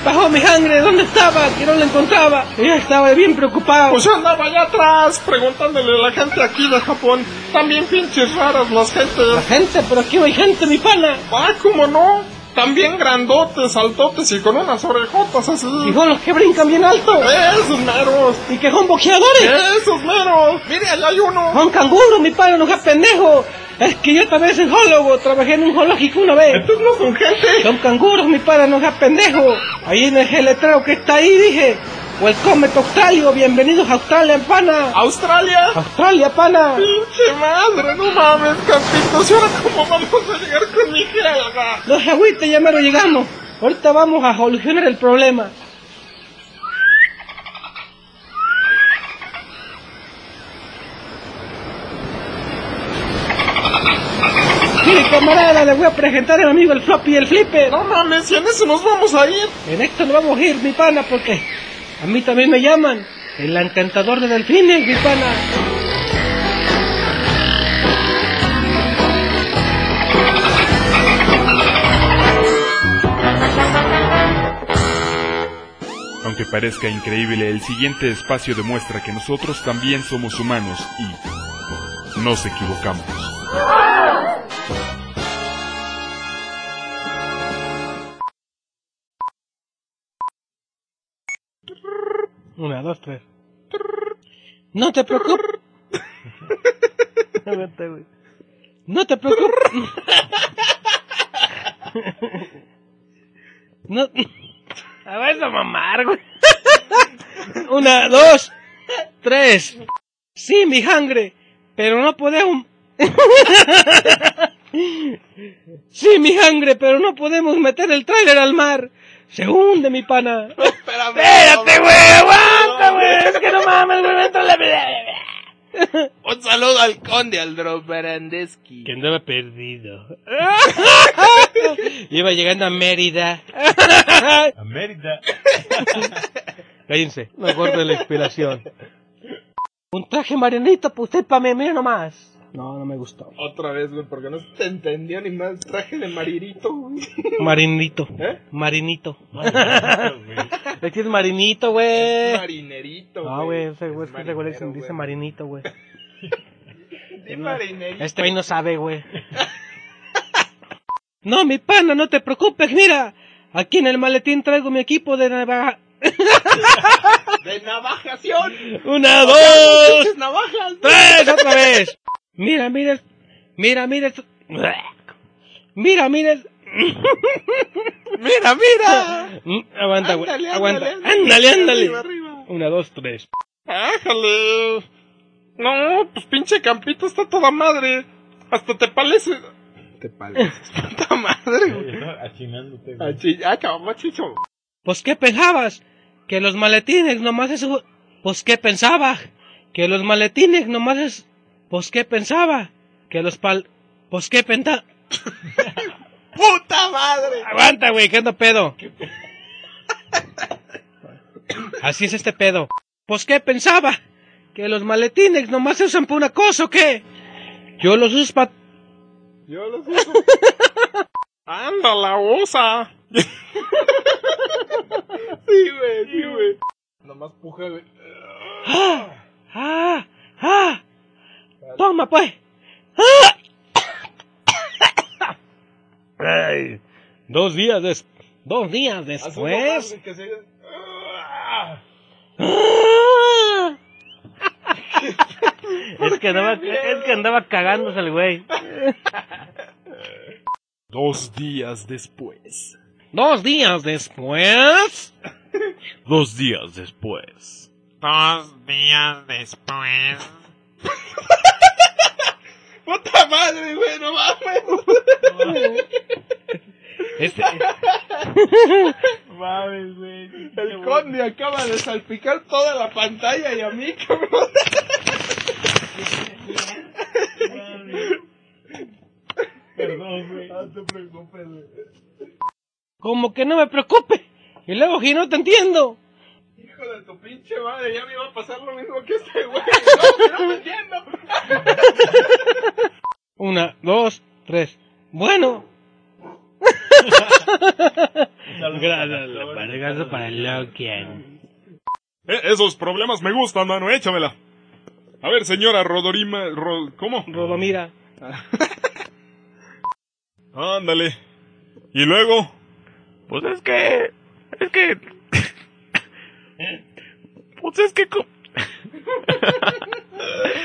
pasó, mi sangre? ¿Dónde estaba? Que no la encontraba. Ella estaba bien preocupado. Pues yo andaba allá atrás preguntándole a la gente aquí de Japón. También pinches raras las La gentes. gente, pero aquí no hay gente, mi pana. Ah, ¿cómo no? También grandotes, altotes y con unas orejotas así. Y los que brincan bien alto. Esos meros. Y que son boxeadores. Esos meros. Mire, allá hay uno. Son canguros, mi padre, no seas pendejo. Es que yo también soy zoólogo, trabajé en un zoológico una vez. Entonces no son gente. Son canguros, mi padre, no seas pendejo. Ahí en el letrero que está ahí dije, Welcome to Australia, bienvenidos a Australia, pana. ¿Australia? Australia, pana. Pinche madre, no mames, Campitos. ¿Y ahora cómo vamos a llegar con mi jerga? No se agüite, ya me lo llegamos. Ahorita vamos a solucionar el problema. Mire, camarada, le voy a presentar a mi amigo el floppy y el flipper. No mames, y en eso nos vamos a ir. En esto nos vamos a ir, mi pana, porque a mí también me llaman el encantador de delfines, mi. Aunque parezca increíble, el siguiente espacio demuestra que nosotros también somos humanos y nos equivocamos. Una, dos, tres. No te preocupes. No te preocupes. No. A ver, a mamar, güey. Una, dos, tres. Sí, mi sangre. Pero no podemos. Sí, mi sangre, pero no podemos meter el tráiler al mar. Se hunde, mi pana. Espérate, güey, aguanta, güey. Es que no mames, güey, entra la... Un saludo al conde Aldro Barandeski. Que andaba perdido. Iba llegando a Mérida. A Mérida. Cállense, no corte la inspiración. Un traje marianito para usted, para mí, mira nomás. No, no me gustó. Otra vez, güey, porque no se te entendió ni más traje de maririto, güey. Marinito. ¿Eh? Marinito. Es que es marinito, güey. Marinerito, No, güey, ese güey, es que ese güey dice marinito, güey. Sí, marinerito. Este güey no sabe, güey. No, mi pana, no te preocupes, mira. Aquí en el maletín traigo mi equipo de navaja. De navajación. Una, dos, navajas. tres, otra vez. Mira, mira, mira, mira. Mira, mira. Mira, mira. Mm, Aguanta, güey. Ándale, Aguanta. ándale, Ándale, ándale. Arriba, arriba. Una, dos, tres. Ájale. No, pues pinche campito está toda madre. Hasta te parece. Te parece. Puta madre, güey. Achinándote, chi- Ah, cabrón, chicho. Pues, ¿qué pensabas? Que los maletines nomás es... Pues, ¿qué pensaba? Que los maletines nomás es... Pues, ¿qué pensaba? Que los pal... Pues, ¿qué pensaba? ¡Puta madre! Aguanta, güey, que ando pedo. Así es este pedo. Pues, ¿qué pensaba? Que los maletines nomás se usan para una cosa, ¿o qué? Yo los uso para... Yo lo uso. Anda, la osa. sí, güey, sí, güey. Nomás puja, güey. ¡Ah! ¡Ah! ¡Ah! ¡Toma, pues! ¡Ah! Ay, dos días des... Dos días después... que se- ¡Ah! es, que andaba, es que andaba cagándose el güey. Dos días después. Dos días después... Dos días después. Dos días después. ¡Puta madre, güey! ¡No mames! Este... mames, güey. El conde acaba de salpicar toda la pantalla y a mí, cabrón. Perdón, güey. No te preocupes, güey. Como que no me preocupe. Y luego, no te entiendo. Hijo de tu pinche madre, ya me iba a pasar lo mismo que este güey. No, no me entiendo. Una, dos, tres. Bueno. Gracias para el Lokian. Eh, esos problemas me gustan, mano, échamela. A ver, señora Rodorima... Ro- ¿Cómo? Rodomira. Ándale. ¿Y luego? Pues es que. Es que. Pues es que. co-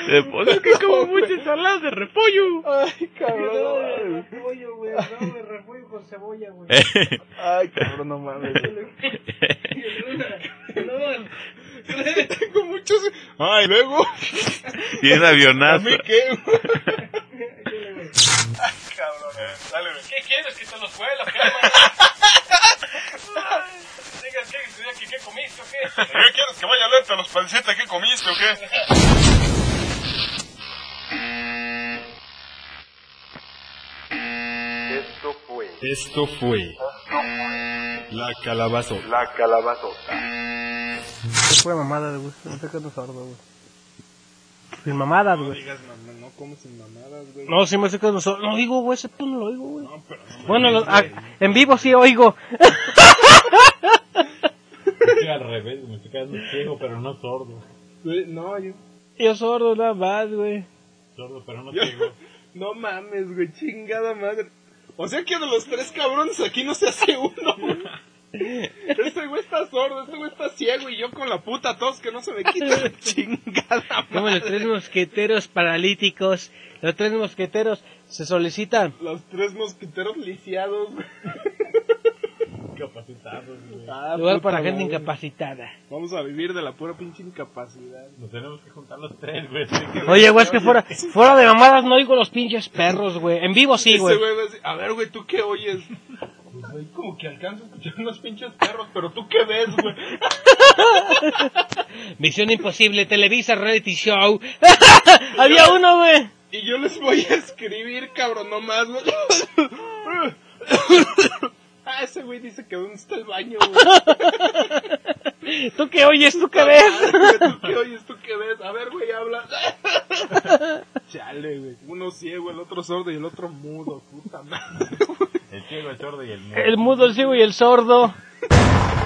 Eh, pues es que como muchas ensaladas de repollo. Ay, cabrón. Repollo, güey. No, me repollo con cebolla, güey. Ay, cabrón, no mames. Tengo muchos. Ay, luego. Y un ¿A avionazo. mí qué? Ay, cabrón, dale, güey. ¿Qué quieres? ¿Que te los cuelo? ¿Qué, Digas, ¿qué, qué, qué comiste o qué? ¿Qué quieres que vaya a leerte a los pancientes que comiste o qué? Esto fue Esto fue La Calabazo. La Calabazota. Es pura mamada, güey. No te quedas sordo, güey. Sin mamadas, No güey. digas, no, no, no como sin mamadas, güey. No, sí me estoy quedando sordo. No digo, güey, ese pues no lo oigo, güey. bueno, lo- en vivo sí oigo. Estoy al revés, me estoy quedando ciego, pero no sordo. No, yo. Yo sordo nada más, güey. Sordo, pero no yo- No mames, güey, chingada madre. O sea que de los tres cabrones aquí no se hace uno. güey. Este güey está sordo, este güey está ciego y yo con la puta tos que no se me quita. chingada Como los tres mosqueteros paralíticos. Los tres mosqueteros se solicitan. Los tres mosquiteros lisiados, güey. Incapacitados, güey. Ah, Lugar para gente madre. incapacitada. Vamos a vivir de la pura pinche incapacidad. Nos tenemos que juntar los tres, güey. Oye, güey, es que fuera, fuera de mamadas no oigo los pinches perros, güey. En vivo sí, güey. a ver, güey, ¿tú qué oyes? Pues güey, como que alcanzo a escuchar unos pinches perros, pero ¿tú qué ves, güey? Misión Imposible, Televisa, Reality Show. Había uno, güey. Y yo les voy a escribir, cabrón, nomás, güey. Ah, ese güey dice que dónde está el baño, güey. ¿Tú qué oyes? ¿Tú qué ves? ¿Tú qué oyes? ¿Tú qué ves? A ver, güey, habla. Chale, güey. Uno ciego, el otro sordo y el otro mudo. Puta madre. El ciego, el sordo y el mudo. El mudo, el ciego y el sordo.